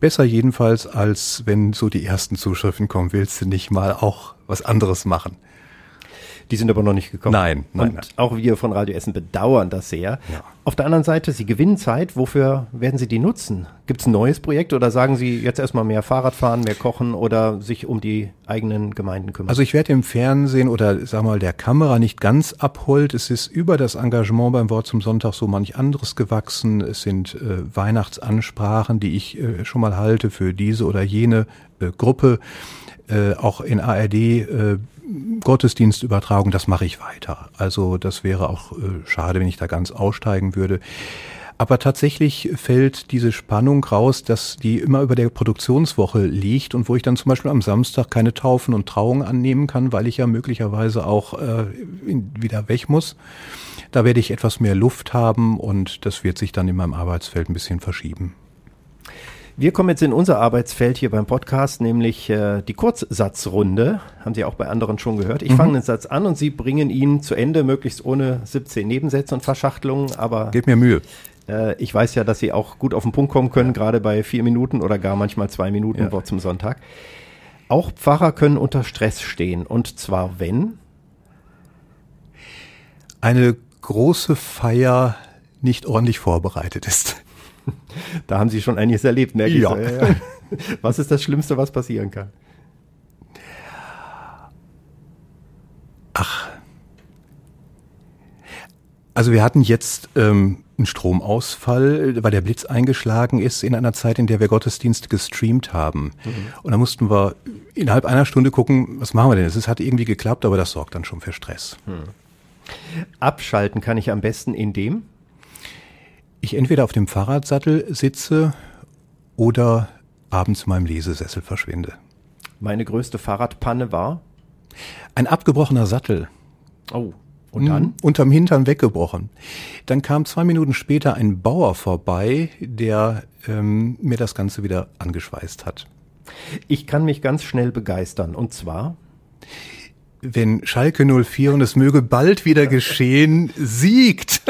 Besser jedenfalls, als wenn so die ersten Zuschriften kommen, willst du nicht mal auch was anderes machen. Die sind aber noch nicht gekommen. Nein, nein. Und nein. auch wir von Radio Essen bedauern das sehr. Ja. Auf der anderen Seite, Sie gewinnen Zeit. Wofür werden Sie die nutzen? Gibt es ein neues Projekt oder sagen Sie jetzt erstmal mehr Fahrrad fahren, mehr kochen oder sich um die eigenen Gemeinden kümmern? Also ich werde im Fernsehen oder sag mal der Kamera nicht ganz abholt. Es ist über das Engagement beim Wort zum Sonntag so manch anderes gewachsen. Es sind äh, Weihnachtsansprachen, die ich äh, schon mal halte für diese oder jene äh, Gruppe. Äh, auch in ARD äh, Gottesdienstübertragung, das mache ich weiter. Also das wäre auch äh, schade, wenn ich da ganz aussteigen würde. Aber tatsächlich fällt diese Spannung raus, dass die immer über der Produktionswoche liegt und wo ich dann zum Beispiel am Samstag keine Taufen und Trauungen annehmen kann, weil ich ja möglicherweise auch äh, wieder weg muss. Da werde ich etwas mehr Luft haben und das wird sich dann in meinem Arbeitsfeld ein bisschen verschieben. Wir kommen jetzt in unser Arbeitsfeld hier beim Podcast, nämlich äh, die Kurzsatzrunde. Haben Sie auch bei anderen schon gehört. Ich mhm. fange einen Satz an und Sie bringen ihn zu Ende, möglichst ohne 17 Nebensätze und Verschachtelungen. Aber Gebt mir Mühe. Äh, ich weiß ja, dass Sie auch gut auf den Punkt kommen können, ja. gerade bei vier Minuten oder gar manchmal zwei Minuten ja. Wort zum Sonntag. Auch Pfarrer können unter Stress stehen. Und zwar wenn? Eine große Feier nicht ordentlich vorbereitet ist. Da haben Sie schon einiges erlebt, merke ja. ich. Was ist das Schlimmste, was passieren kann? Ach. Also wir hatten jetzt ähm, einen Stromausfall, weil der Blitz eingeschlagen ist in einer Zeit, in der wir Gottesdienste gestreamt haben. Mhm. Und da mussten wir innerhalb einer Stunde gucken, was machen wir denn? Es hat irgendwie geklappt, aber das sorgt dann schon für Stress. Mhm. Abschalten kann ich am besten in dem? Ich entweder auf dem Fahrradsattel sitze oder abends in meinem Lesesessel verschwinde. Meine größte Fahrradpanne war? Ein abgebrochener Sattel. Oh. Und dann? Mhm, unterm Hintern weggebrochen. Dann kam zwei Minuten später ein Bauer vorbei, der ähm, mir das Ganze wieder angeschweißt hat. Ich kann mich ganz schnell begeistern. Und zwar? Wenn Schalke 04 und es möge bald wieder geschehen, siegt.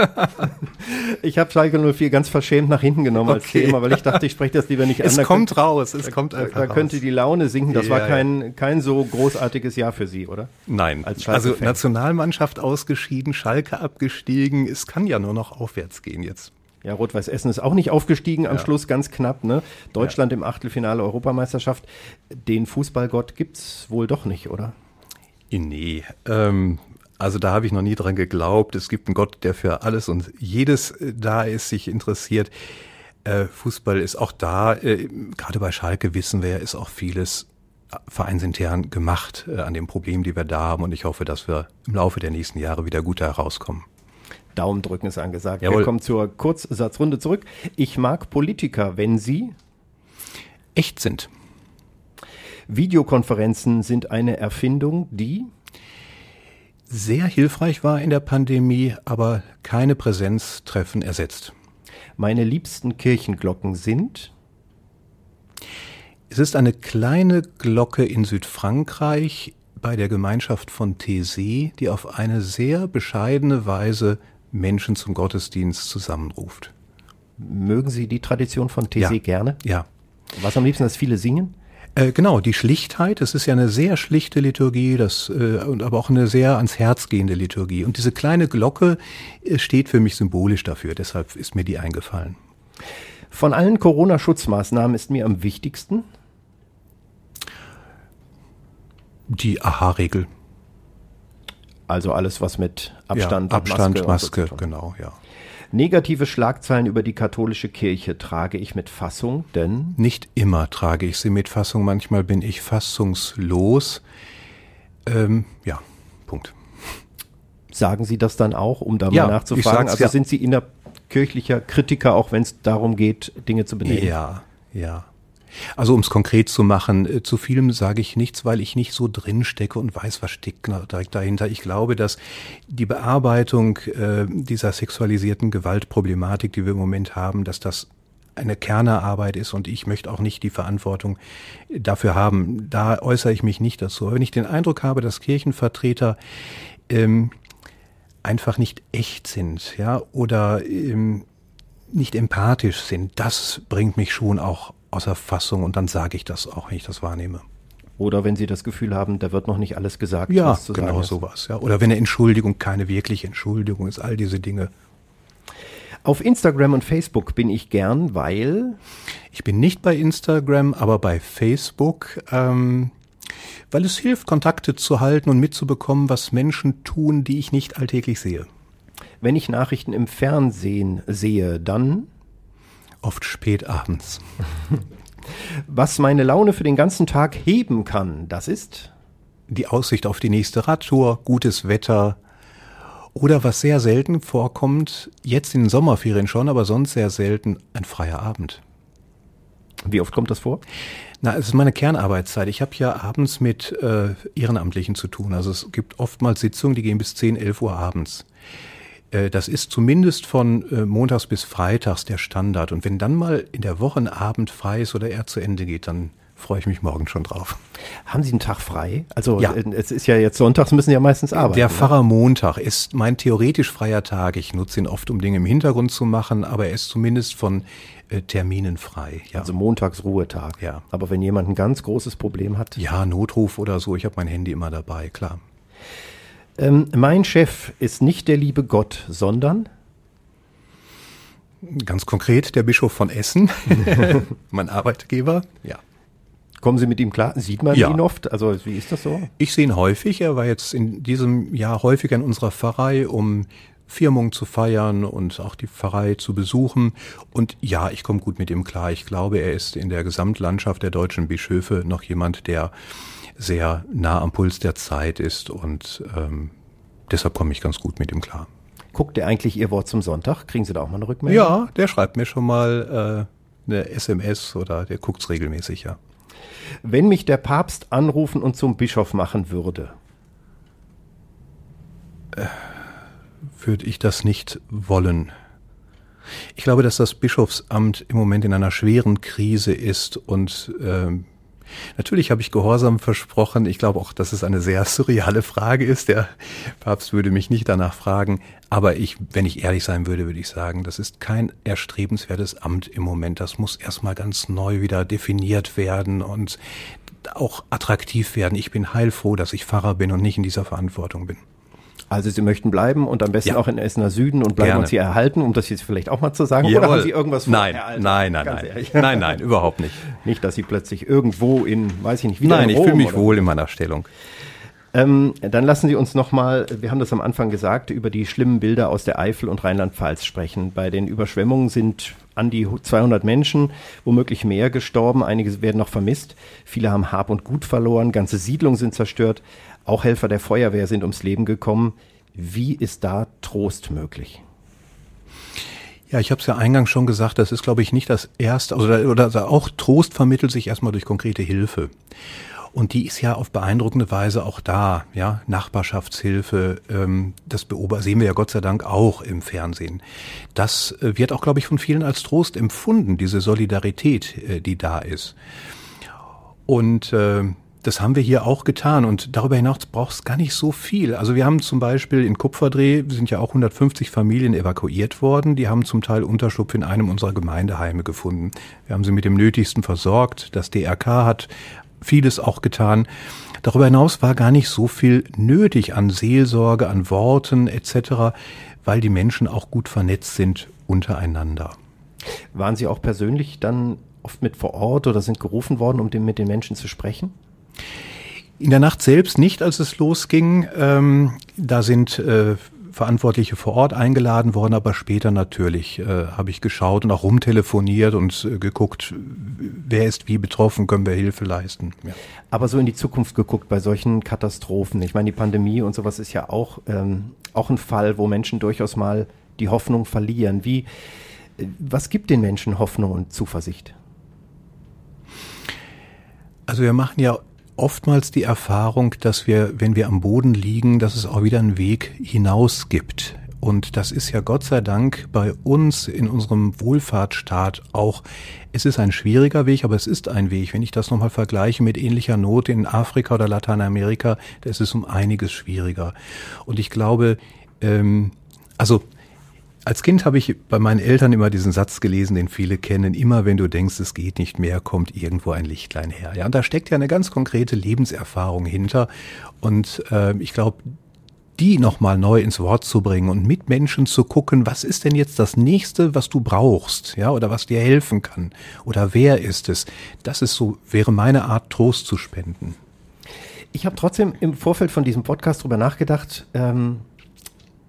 ich habe Schalke 04 ganz verschämt nach hinten genommen als okay. Thema, weil ich dachte, ich spreche das lieber nicht es an. Es kommt raus, es da, kommt einfach Da, da könnte die Laune sinken. Das ja, war kein, kein so großartiges Jahr für Sie, oder? Nein. also Nationalmannschaft ausgeschieden, Schalke abgestiegen. Es kann ja nur noch aufwärts gehen jetzt. Ja, Rot-Weiß Essen ist auch nicht aufgestiegen am ja. Schluss, ganz knapp. Ne? Deutschland ja. im Achtelfinale Europameisterschaft. Den Fußballgott gibt's wohl doch nicht, oder? Nee, ähm, Also da habe ich noch nie dran geglaubt. Es gibt einen Gott, der für alles und jedes äh, da ist, sich interessiert. Äh, Fußball ist auch da. Äh, gerade bei Schalke wissen wir, ist auch vieles vereinsintern gemacht äh, an den Problemen, die wir da haben. Und ich hoffe, dass wir im Laufe der nächsten Jahre wieder gut herauskommen. Daumen drücken ist angesagt. Jawohl. Wir kommen zur Kurzsatzrunde zurück. Ich mag Politiker, wenn sie echt sind. Videokonferenzen sind eine Erfindung, die sehr hilfreich war in der Pandemie, aber keine Präsenztreffen ersetzt. Meine liebsten Kirchenglocken sind es ist eine kleine Glocke in Südfrankreich bei der Gemeinschaft von Thésée, die auf eine sehr bescheidene Weise Menschen zum Gottesdienst zusammenruft. Mögen Sie die Tradition von Thésée ja. gerne? Ja. Was am liebsten, dass viele singen? Äh, genau, die Schlichtheit, es ist ja eine sehr schlichte Liturgie, das, äh, und aber auch eine sehr ans Herz gehende Liturgie. Und diese kleine Glocke äh, steht für mich symbolisch dafür, deshalb ist mir die eingefallen. Von allen Corona-Schutzmaßnahmen ist mir am wichtigsten die Aha-Regel. Also alles, was mit Abstand, ja, Abstand Maske, Maske genau, ja. Negative Schlagzeilen über die katholische Kirche trage ich mit Fassung, denn? Nicht immer trage ich sie mit Fassung, manchmal bin ich fassungslos. Ähm, ja, Punkt. Sagen Sie das dann auch, um da ja, mal nachzufragen? Also ja. sind Sie innerkirchlicher Kritiker, auch wenn es darum geht, Dinge zu benennen? Ja, ja. Also um es konkret zu machen, äh, zu vielem sage ich nichts, weil ich nicht so drin stecke und weiß, was steckt direkt dahinter. Ich glaube, dass die Bearbeitung äh, dieser sexualisierten Gewaltproblematik, die wir im Moment haben, dass das eine Kernerarbeit ist und ich möchte auch nicht die Verantwortung dafür haben. Da äußere ich mich nicht dazu. Wenn ich den Eindruck habe, dass Kirchenvertreter ähm, einfach nicht echt sind, ja, oder ähm, nicht empathisch sind, das bringt mich schon auch außer Fassung und dann sage ich das auch, wenn ich das wahrnehme. Oder wenn Sie das Gefühl haben, da wird noch nicht alles gesagt. Ja, was zu genau sagen sowas. Ja. Oder wenn eine Entschuldigung keine wirkliche Entschuldigung ist, all diese Dinge. Auf Instagram und Facebook bin ich gern, weil ich bin nicht bei Instagram, aber bei Facebook, ähm, weil es hilft, Kontakte zu halten und mitzubekommen, was Menschen tun, die ich nicht alltäglich sehe. Wenn ich Nachrichten im Fernsehen sehe, dann oft spät abends. Was meine Laune für den ganzen Tag heben kann, das ist die Aussicht auf die nächste Radtour, gutes Wetter oder was sehr selten vorkommt, jetzt in den Sommerferien schon, aber sonst sehr selten, ein freier Abend. Wie oft kommt das vor? Na, es ist meine Kernarbeitszeit. Ich habe ja abends mit äh, Ehrenamtlichen zu tun. Also es gibt oftmals Sitzungen, die gehen bis 10, 11 Uhr abends. Äh, das ist zumindest von äh, montags bis freitags der Standard. Und wenn dann mal in der Woche ein Abend frei ist oder er zu Ende geht, dann freue ich mich morgen schon drauf. Haben Sie einen Tag frei? Also ja. Äh, es ist ja jetzt sonntags, müssen Sie ja meistens arbeiten. Der Pfarrer Montag ist mein theoretisch freier Tag. Ich nutze ihn oft, um Dinge im Hintergrund zu machen, aber er ist zumindest von äh, Terminen frei. Ja. Also montags Ruhetag. Ja. Aber wenn jemand ein ganz großes Problem hat? Ja, Notruf oder so. Ich habe mein Handy immer dabei, klar. Ähm, mein Chef ist nicht der liebe Gott, sondern ganz konkret der Bischof von Essen, mein Arbeitgeber. Ja. Kommen Sie mit ihm klar? Sieht man ja. ihn oft? Also wie ist das so? Ich sehe ihn häufig. Er war jetzt in diesem Jahr häufiger in unserer Pfarrei, um Firmung zu feiern und auch die Pfarrei zu besuchen. Und ja, ich komme gut mit ihm klar. Ich glaube, er ist in der Gesamtlandschaft der deutschen Bischöfe noch jemand, der sehr nah am Puls der Zeit ist und ähm, deshalb komme ich ganz gut mit ihm klar. Guckt er eigentlich Ihr Wort zum Sonntag? Kriegen Sie da auch mal eine Rückmeldung? Ja, der schreibt mir schon mal äh, eine SMS oder der guckt's regelmäßig, ja. Wenn mich der Papst anrufen und zum Bischof machen würde? Äh, würde ich das nicht wollen. Ich glaube, dass das Bischofsamt im Moment in einer schweren Krise ist und äh, Natürlich habe ich Gehorsam versprochen. Ich glaube auch, dass es eine sehr surreale Frage ist. Der Papst würde mich nicht danach fragen. Aber ich, wenn ich ehrlich sein würde, würde ich sagen, das ist kein erstrebenswertes Amt im Moment. Das muss erstmal ganz neu wieder definiert werden und auch attraktiv werden. Ich bin heilfroh, dass ich Pfarrer bin und nicht in dieser Verantwortung bin. Also Sie möchten bleiben und am besten ja. auch in Essener Süden und bleiben Gerne. uns hier erhalten, um das jetzt vielleicht auch mal zu sagen. Jawohl. Oder haben Sie irgendwas vor? Nein, nein, nein, nein. nein, nein, überhaupt nicht. Nicht, dass Sie plötzlich irgendwo in, weiß ich nicht, wieder Nein, ich fühle mich wohl in meiner Stellung. Ähm, dann lassen Sie uns nochmal, wir haben das am Anfang gesagt, über die schlimmen Bilder aus der Eifel und Rheinland-Pfalz sprechen. Bei den Überschwemmungen sind an die 200 Menschen, womöglich mehr gestorben. Einige werden noch vermisst. Viele haben Hab und Gut verloren. Ganze Siedlungen sind zerstört. Auch Helfer der Feuerwehr sind ums Leben gekommen. Wie ist da Trost möglich? Ja, ich habe es ja eingangs schon gesagt, das ist, glaube ich, nicht das erste, also, oder also auch Trost vermittelt sich erstmal durch konkrete Hilfe. Und die ist ja auf beeindruckende Weise auch da, ja, Nachbarschaftshilfe, ähm, das beobachten, sehen wir ja Gott sei Dank auch im Fernsehen. Das äh, wird auch, glaube ich, von vielen als Trost empfunden, diese Solidarität, äh, die da ist. Und äh, das haben wir hier auch getan und darüber hinaus braucht es gar nicht so viel. Also wir haben zum Beispiel in Kupferdreh sind ja auch 150 Familien evakuiert worden. Die haben zum Teil Unterschlupf in einem unserer Gemeindeheime gefunden. Wir haben sie mit dem Nötigsten versorgt. Das DRK hat vieles auch getan. Darüber hinaus war gar nicht so viel nötig an Seelsorge, an Worten etc., weil die Menschen auch gut vernetzt sind untereinander. Waren Sie auch persönlich dann oft mit vor Ort oder sind gerufen worden, um mit den Menschen zu sprechen? In der Nacht selbst nicht, als es losging. Ähm, da sind äh, Verantwortliche vor Ort eingeladen worden, aber später natürlich äh, habe ich geschaut und auch rumtelefoniert und äh, geguckt, wer ist wie betroffen, können wir Hilfe leisten. Ja. Aber so in die Zukunft geguckt bei solchen Katastrophen. Ich meine, die Pandemie und sowas ist ja auch, ähm, auch ein Fall, wo Menschen durchaus mal die Hoffnung verlieren. Wie, äh, was gibt den Menschen Hoffnung und Zuversicht? Also wir machen ja oftmals die Erfahrung, dass wir, wenn wir am Boden liegen, dass es auch wieder einen Weg hinaus gibt. Und das ist ja Gott sei Dank bei uns in unserem Wohlfahrtsstaat auch. Es ist ein schwieriger Weg, aber es ist ein Weg. Wenn ich das nochmal vergleiche mit ähnlicher Not in Afrika oder Lateinamerika, da ist es um einiges schwieriger. Und ich glaube, ähm, also als Kind habe ich bei meinen Eltern immer diesen Satz gelesen, den viele kennen, immer wenn du denkst, es geht nicht mehr, kommt irgendwo ein Lichtlein her. Ja, und da steckt ja eine ganz konkrete Lebenserfahrung hinter. Und äh, ich glaube, die nochmal neu ins Wort zu bringen und mit Menschen zu gucken, was ist denn jetzt das nächste, was du brauchst, ja, oder was dir helfen kann, oder wer ist es? Das ist so, wäre meine Art, Trost zu spenden. Ich habe trotzdem im Vorfeld von diesem Podcast drüber nachgedacht, ähm,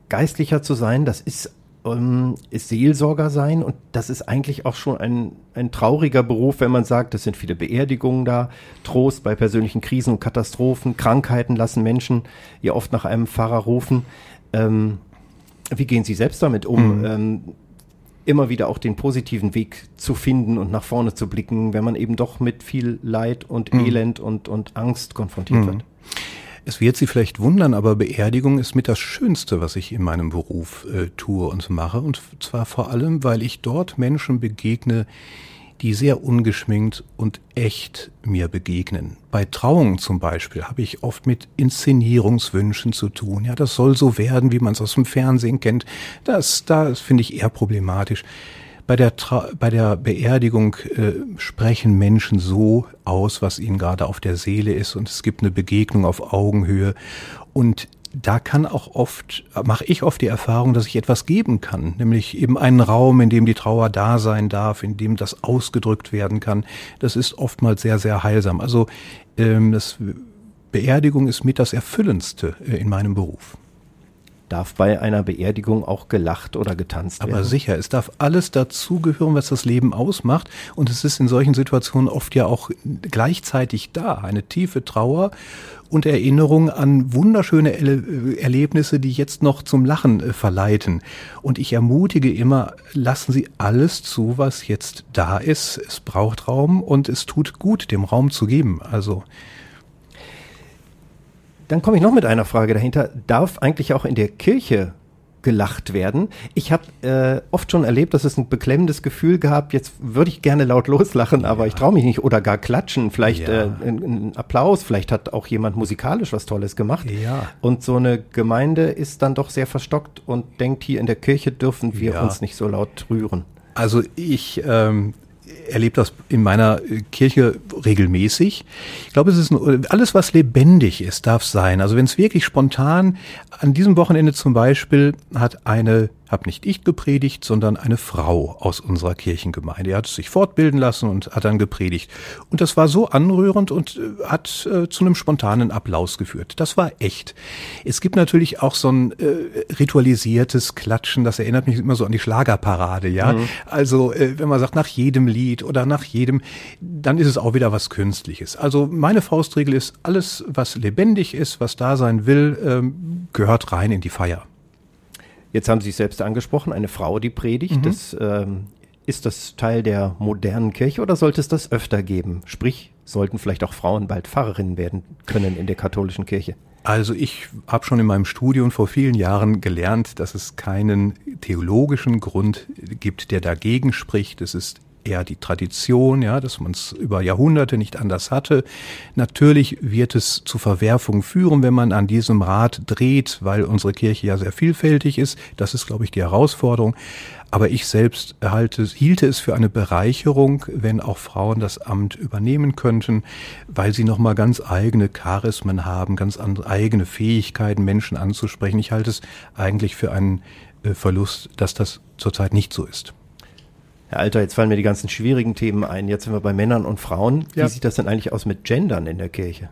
geistlicher zu sein, das ist ähm, ist Seelsorger sein und das ist eigentlich auch schon ein, ein trauriger Beruf, wenn man sagt, es sind viele Beerdigungen da, Trost bei persönlichen Krisen und Katastrophen, Krankheiten lassen Menschen ja oft nach einem Pfarrer rufen. Ähm, wie gehen Sie selbst damit um? Mhm. Ähm, immer wieder auch den positiven Weg zu finden und nach vorne zu blicken, wenn man eben doch mit viel Leid und mhm. Elend und, und Angst konfrontiert mhm. wird. Es wird Sie vielleicht wundern, aber Beerdigung ist mit das Schönste, was ich in meinem Beruf äh, tue und mache. Und zwar vor allem, weil ich dort Menschen begegne, die sehr ungeschminkt und echt mir begegnen. Bei Trauungen zum Beispiel habe ich oft mit Inszenierungswünschen zu tun. Ja, das soll so werden, wie man es aus dem Fernsehen kennt. Das, das finde ich eher problematisch. Bei der, Tra bei der Beerdigung äh, sprechen Menschen so aus, was ihnen gerade auf der Seele ist und es gibt eine Begegnung auf Augenhöhe und da kann auch oft, mache ich oft die Erfahrung, dass ich etwas geben kann, nämlich eben einen Raum, in dem die Trauer da sein darf, in dem das ausgedrückt werden kann. Das ist oftmals sehr, sehr heilsam. Also ähm, das Beerdigung ist mit das Erfüllendste äh, in meinem Beruf darf bei einer Beerdigung auch gelacht oder getanzt werden. Aber sicher, es darf alles dazugehören, was das Leben ausmacht. Und es ist in solchen Situationen oft ja auch gleichzeitig da. Eine tiefe Trauer und Erinnerung an wunderschöne Erlebnisse, die jetzt noch zum Lachen äh, verleiten. Und ich ermutige immer, lassen Sie alles zu, was jetzt da ist. Es braucht Raum und es tut gut, dem Raum zu geben. Also dann komme ich noch mit einer Frage dahinter. Darf eigentlich auch in der Kirche gelacht werden. Ich habe äh, oft schon erlebt, dass es ein beklemmendes Gefühl gab, jetzt würde ich gerne laut loslachen, aber ja. ich traue mich nicht oder gar klatschen, vielleicht ja. äh, ein, ein, Applaus, vielleicht hat auch jemand musikalisch was Tolles gemacht. Ja. Und so eine Gemeinde ist dann doch sehr verstockt und denkt, hier in der Kirche dürfen wir uns nicht so laut rühren. Also ich ähm, erlebe das in meiner äh, Kirche regelmäßig. Ich glaube, es ist ein, alles, was lebendig ist, darf sein. Also wenn es wirklich spontan, an diesem Wochenende zum Beispiel hat eine habe nicht ich gepredigt, sondern eine Frau aus unserer Kirchengemeinde. Er hat sich fortbilden lassen und hat dann gepredigt. Und das war so anrührend und äh, hat äh, zu einem spontanen Applaus geführt. Das war echt. Es gibt natürlich auch so ein äh, ritualisiertes Klatschen, das erinnert mich immer so an die Schlagerparade, ja. Mhm. Also äh, wenn man sagt, nach jedem Lied oder nach jedem, dann ist es auch wieder was Künstliches. Also meine Faustregel ist, alles, was lebendig ist, was da sein will, ähm, gehört rein in die Feier. Jetzt haben Sie es selbst angesprochen, eine Frau, die predigt. Mhm. Das, ähm, ist das Teil der modernen Kirche oder sollte es das öfter geben? Sprich, sollten vielleicht auch Frauen bald Pfarrerinnen werden können in der katholischen Kirche? Also ich habe schon in meinem Studium vor vielen Jahren gelernt, dass es keinen theologischen Grund gibt, der dagegen spricht. Es ist eher die Tradition, ja, dass man es über Jahrhunderte nicht anders hatte. Natürlich wird es zu Verwerfungen führen, wenn man an diesem Rad dreht, weil unsere Kirche ja sehr vielfältig ist. Das ist, glaube ich, die Herausforderung. Aber ich selbst halte, hielte es für eine Bereicherung, wenn auch Frauen das Amt übernehmen könnten, weil sie nochmal ganz eigene Charismen haben, ganz andere, eigene Fähigkeiten, Menschen anzusprechen. Ich halte es eigentlich für einen äh, Verlust, dass das zurzeit nicht so ist. Herr Alter, jetzt fallen mir die ganzen schwierigen Themen ein. Jetzt sind wir bei Männern und Frauen. Wie ja. sieht das denn eigentlich aus mit Gendern in der Kirche?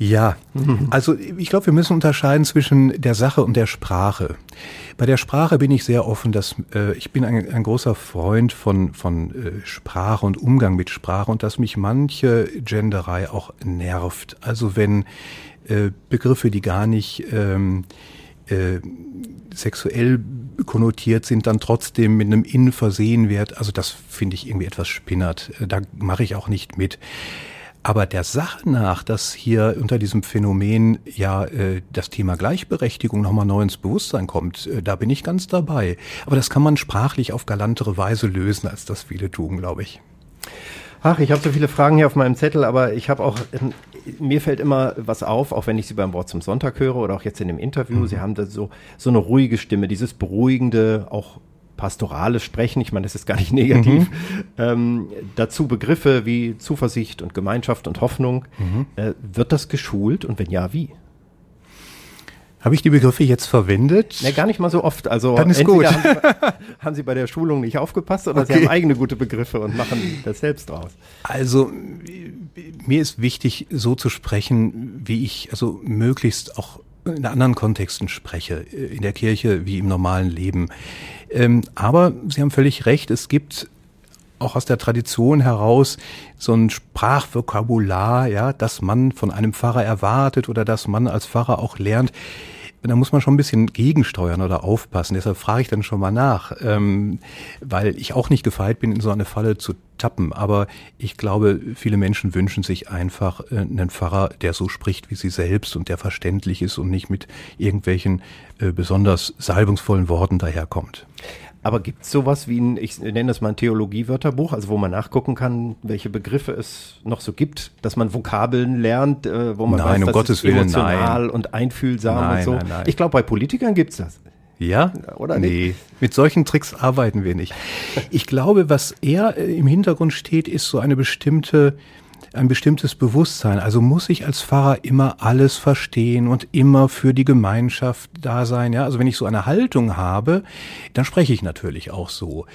Ja, also ich glaube, wir müssen unterscheiden zwischen der Sache und der Sprache. Bei der Sprache bin ich sehr offen, dass äh, ich bin ein, ein, großer Freund von, von äh, Sprache und Umgang mit Sprache und dass mich manche Genderei auch nervt. Also wenn äh, Begriffe, die gar nicht ähm, äh, sexuell konnotiert sind, dann trotzdem mit einem Innen versehen wird. Also das finde ich irgendwie etwas spinnert. Äh, da mache ich auch nicht mit. Aber der Sache nach, dass hier unter diesem Phänomen ja äh, das Thema Gleichberechtigung nochmal neu ins Bewusstsein kommt, äh, da bin ich ganz dabei. Aber das kann man sprachlich auf galantere Weise lösen, als das viele tun, glaube ich. Ach, ich habe so viele Fragen hier auf meinem Zettel, aber ich habe auch, mir fällt immer was auf, auch wenn ich Sie beim Wort zum Sonntag höre oder auch jetzt in dem Interview. Mhm. Sie haben da so, so eine ruhige Stimme, dieses beruhigende, auch pastorales Sprechen. Ich meine, das ist gar nicht negativ. Mhm. Ähm, dazu Begriffe wie Zuversicht und Gemeinschaft und Hoffnung. Mhm. Äh, wird das geschult und wenn ja, wie? Habe ich die Begriffe jetzt verwendet? Ne, gar nicht mal so oft. Also Dann ist gut. Haben Sie, haben Sie, bei der Schulung nicht aufgepasst oder okay. Sie haben eigene gute Begriffe und machen das selbst draus? Also mir ist wichtig, so zu sprechen, wie ich also möglichst auch in anderen Kontexten spreche, in der Kirche wie im normalen Leben. Ähm, aber Sie haben völlig recht, es gibt auch aus der Tradition heraus so ein Sprachvokabular, ja, das man von einem Pfarrer erwartet oder das man als Pfarrer auch lernt. Da muss man schon ein bisschen gegensteuern oder aufpassen. Deshalb frage ich dann schon mal nach, ähm, weil ich auch nicht gefeit bin, in so eine Falle zu tappen. Aber ich glaube, viele Menschen wünschen sich einfach äh, einen Pfarrer, der so spricht wie sie selbst und der verständlich ist und nicht mit irgendwelchen äh, besonders salbungsvollen Worten daherkommt. Aber gibt es sowas wie ein, ich nenne das mal ein Theologie-Wörterbuch, also wo man nachgucken kann, welche Begriffe es noch so gibt, dass man Vokabeln lernt, äh, wo man nein, weiß, um Gottes Willen, emotional nein. und einfühlsam nein, und so. Nein, nein. Ich glaube, bei Politikern gibt es das. Ja? Oder nicht? Nee, mit solchen Tricks arbeiten wir nicht. Ich glaube, was eher im Hintergrund steht, ist so eine bestimmte ein bestimmtes Bewusstsein. Also muss ich als Pfarrer immer alles verstehen und immer für die Gemeinschaft da sein. Ja, also wenn ich so eine Haltung habe, dann spreche ich natürlich auch so.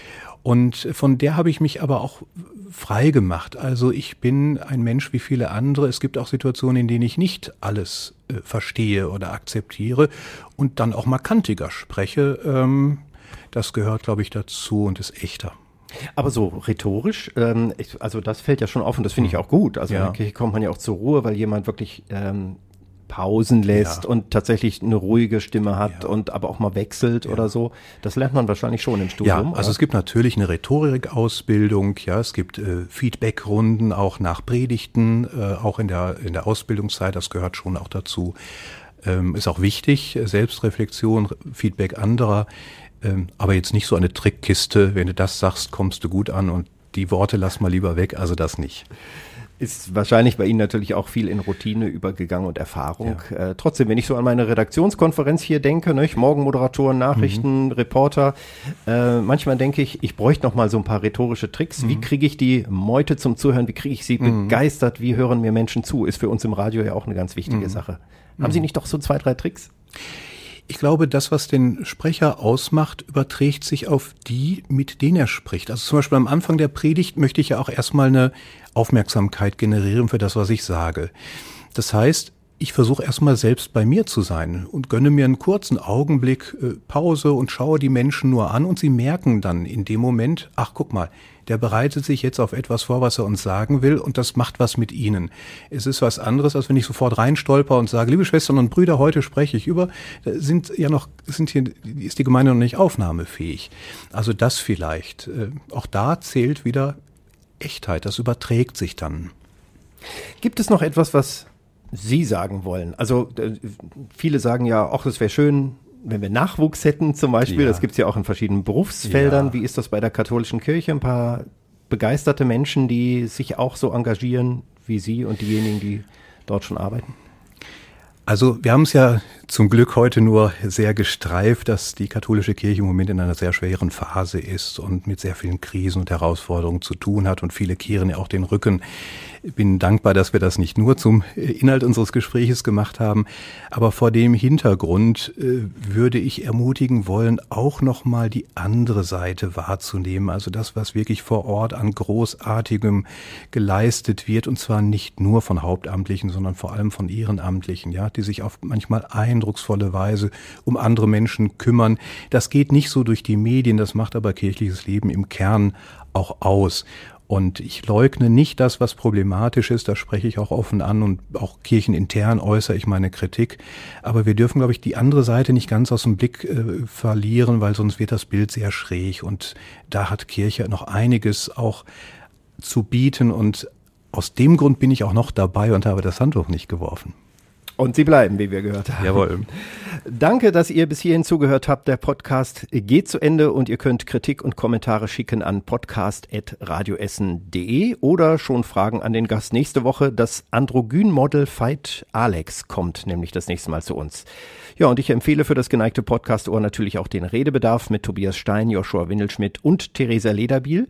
Und von der habe ich mich aber auch frei gemacht. Also ich bin ein Mensch wie viele andere. Es gibt auch Situationen, in denen ich nicht alles äh, verstehe oder akzeptiere und dann auch markantiger spreche. Ähm, das gehört, glaube ich, dazu und ist echter. Aber so rhetorisch, ähm, ich, also das fällt ja schon auf und das finde ich hm. auch gut. Also ja. in der Kirche kommt man ja auch zur Ruhe, weil jemand wirklich ähm, Pausen lässt ja. und tatsächlich eine ruhige Stimme hat ja. und aber auch mal wechselt ja. oder so. Das lernt man wahrscheinlich schon im Studium. Ja, also oder? es gibt natürlich eine Rhetorikausbildung, ja, es gibt äh, Feedbackrunden auch nach Predigten, äh, auch in der in der Ausbildungszeit, das gehört schon auch dazu. Ähm, ist auch wichtig, Selbstreflexion, Feedback anderer. Ähm, aber jetzt nicht so eine Trickkiste, wenn du das sagst, kommst du gut an und die Worte lass mal lieber weg, also das nicht. Ist wahrscheinlich bei Ihnen natürlich auch viel in Routine übergegangen und Erfahrung. Ja. Äh, trotzdem, wenn ich so an meine Redaktionskonferenz hier denke, ne, Morgenmoderatoren, Nachrichten, mhm. Reporter, äh, manchmal denke ich, ich bräuchte noch mal so ein paar rhetorische Tricks. Mhm. Wie kriege ich die Meute zum Zuhören? Wie kriege ich sie mhm. begeistert? Wie hören mir Menschen zu? Ist für uns im Radio ja auch eine ganz wichtige mhm. Sache. Haben Sie mhm. nicht doch so zwei, drei Tricks? Ich glaube, das, was den Sprecher ausmacht, überträgt sich auf die, mit denen er spricht. Also zum Beispiel am Anfang der Predigt möchte ich ja auch erstmal eine Aufmerksamkeit generieren für das, was ich sage. Das heißt, ich versuche erstmal selbst bei mir zu sein und gönne mir einen kurzen Augenblick äh, Pause und schaue die Menschen nur an und sie merken dann in dem Moment, ach guck mal, der bereitet sich jetzt auf etwas vor, was er uns sagen will und das macht was mit ihnen. Es ist was anderes, als wenn ich sofort reinstolper und sage, liebe Schwestern und Brüder, heute spreche ich über, sind ja noch, sind hier, ist die Gemeinde noch nicht aufnahmefähig. Also das vielleicht. Äh, auch da zählt wieder Echtheit, das überträgt sich dann. Gibt es noch etwas, was Sie sagen wollen? Also äh, viele sagen ja, ach, es wäre schön, wenn wir Nachwuchs hätten zum Beispiel. Ja. Das gibt es ja auch in verschiedenen Berufsfeldern. Ja. Wie ist das bei der katholischen Kirche? Ein paar begeisterte Menschen, die sich auch so engagieren wie Sie und diejenigen, die dort schon arbeiten? Also wir haben es ja zum Glück heute nur sehr gestreift, dass die katholische Kirche im Moment in einer sehr schweren Phase ist und mit sehr vielen Krisen und Herausforderungen zu tun hat und viele kehren ja auch den Rücken bin dankbar, dass wir das nicht nur zum Inhalt unseres Gespräches gemacht haben, aber vor dem Hintergrund äh, würde ich ermutigen wollen, auch noch mal die andere Seite wahrzunehmen, also das, was wirklich vor Ort an großartigem geleistet wird und zwar nicht nur von Hauptamtlichen, sondern vor allem von Ehrenamtlichen, ja, die sich auf manchmal eindrucksvolle Weise um andere Menschen kümmern. Das geht nicht so durch die Medien, das macht aber kirchliches Leben im Kern auch aus. Und ich leugne nicht das, was problematisch ist, das spreche ich auch offen an und auch kirchenintern äußere ich meine Kritik. Aber wir dürfen, glaube ich, die andere Seite nicht ganz aus dem Blick äh, verlieren, weil sonst wird das Bild sehr schräg. Und da hat Kirche noch einiges auch zu bieten. Und aus dem Grund bin ich auch noch dabei und habe das Handtuch nicht geworfen. Und sie bleiben, wie wir gehört haben. Jawohl. Danke, dass ihr bis hierhin zugehört habt. Der Podcast geht zu Ende und ihr könnt Kritik und Kommentare schicken an podcast.radioessen.de oder schon Fragen an den Gast nächste Woche. Das Androgyn-Model Fight Alex kommt nämlich das nächste Mal zu uns. Ja, und ich empfehle für das geneigte Podcast-Ohr natürlich auch den Redebedarf mit Tobias Stein, Joshua Windelschmidt und Theresa Lederbiel.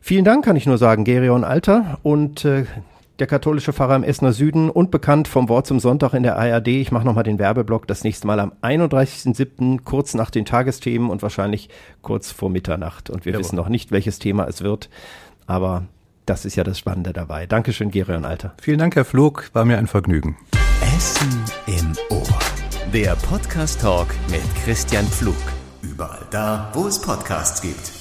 Vielen Dank, kann ich nur sagen, Gerion Alter. Und äh, der katholische Pfarrer im Essener Süden und bekannt vom Wort zum Sonntag in der ARD. Ich mache nochmal den Werbeblock das nächste Mal am 31.07. kurz nach den Tagesthemen und wahrscheinlich kurz vor Mitternacht. Und wir Jawohl. wissen noch nicht, welches Thema es wird, aber das ist ja das Spannende dabei. Dankeschön, Gerion Alter. Vielen Dank, Herr Flug, war mir ein Vergnügen. Essen im Ohr. Der Podcast Talk mit Christian Pflug. Überall da, wo es Podcasts gibt.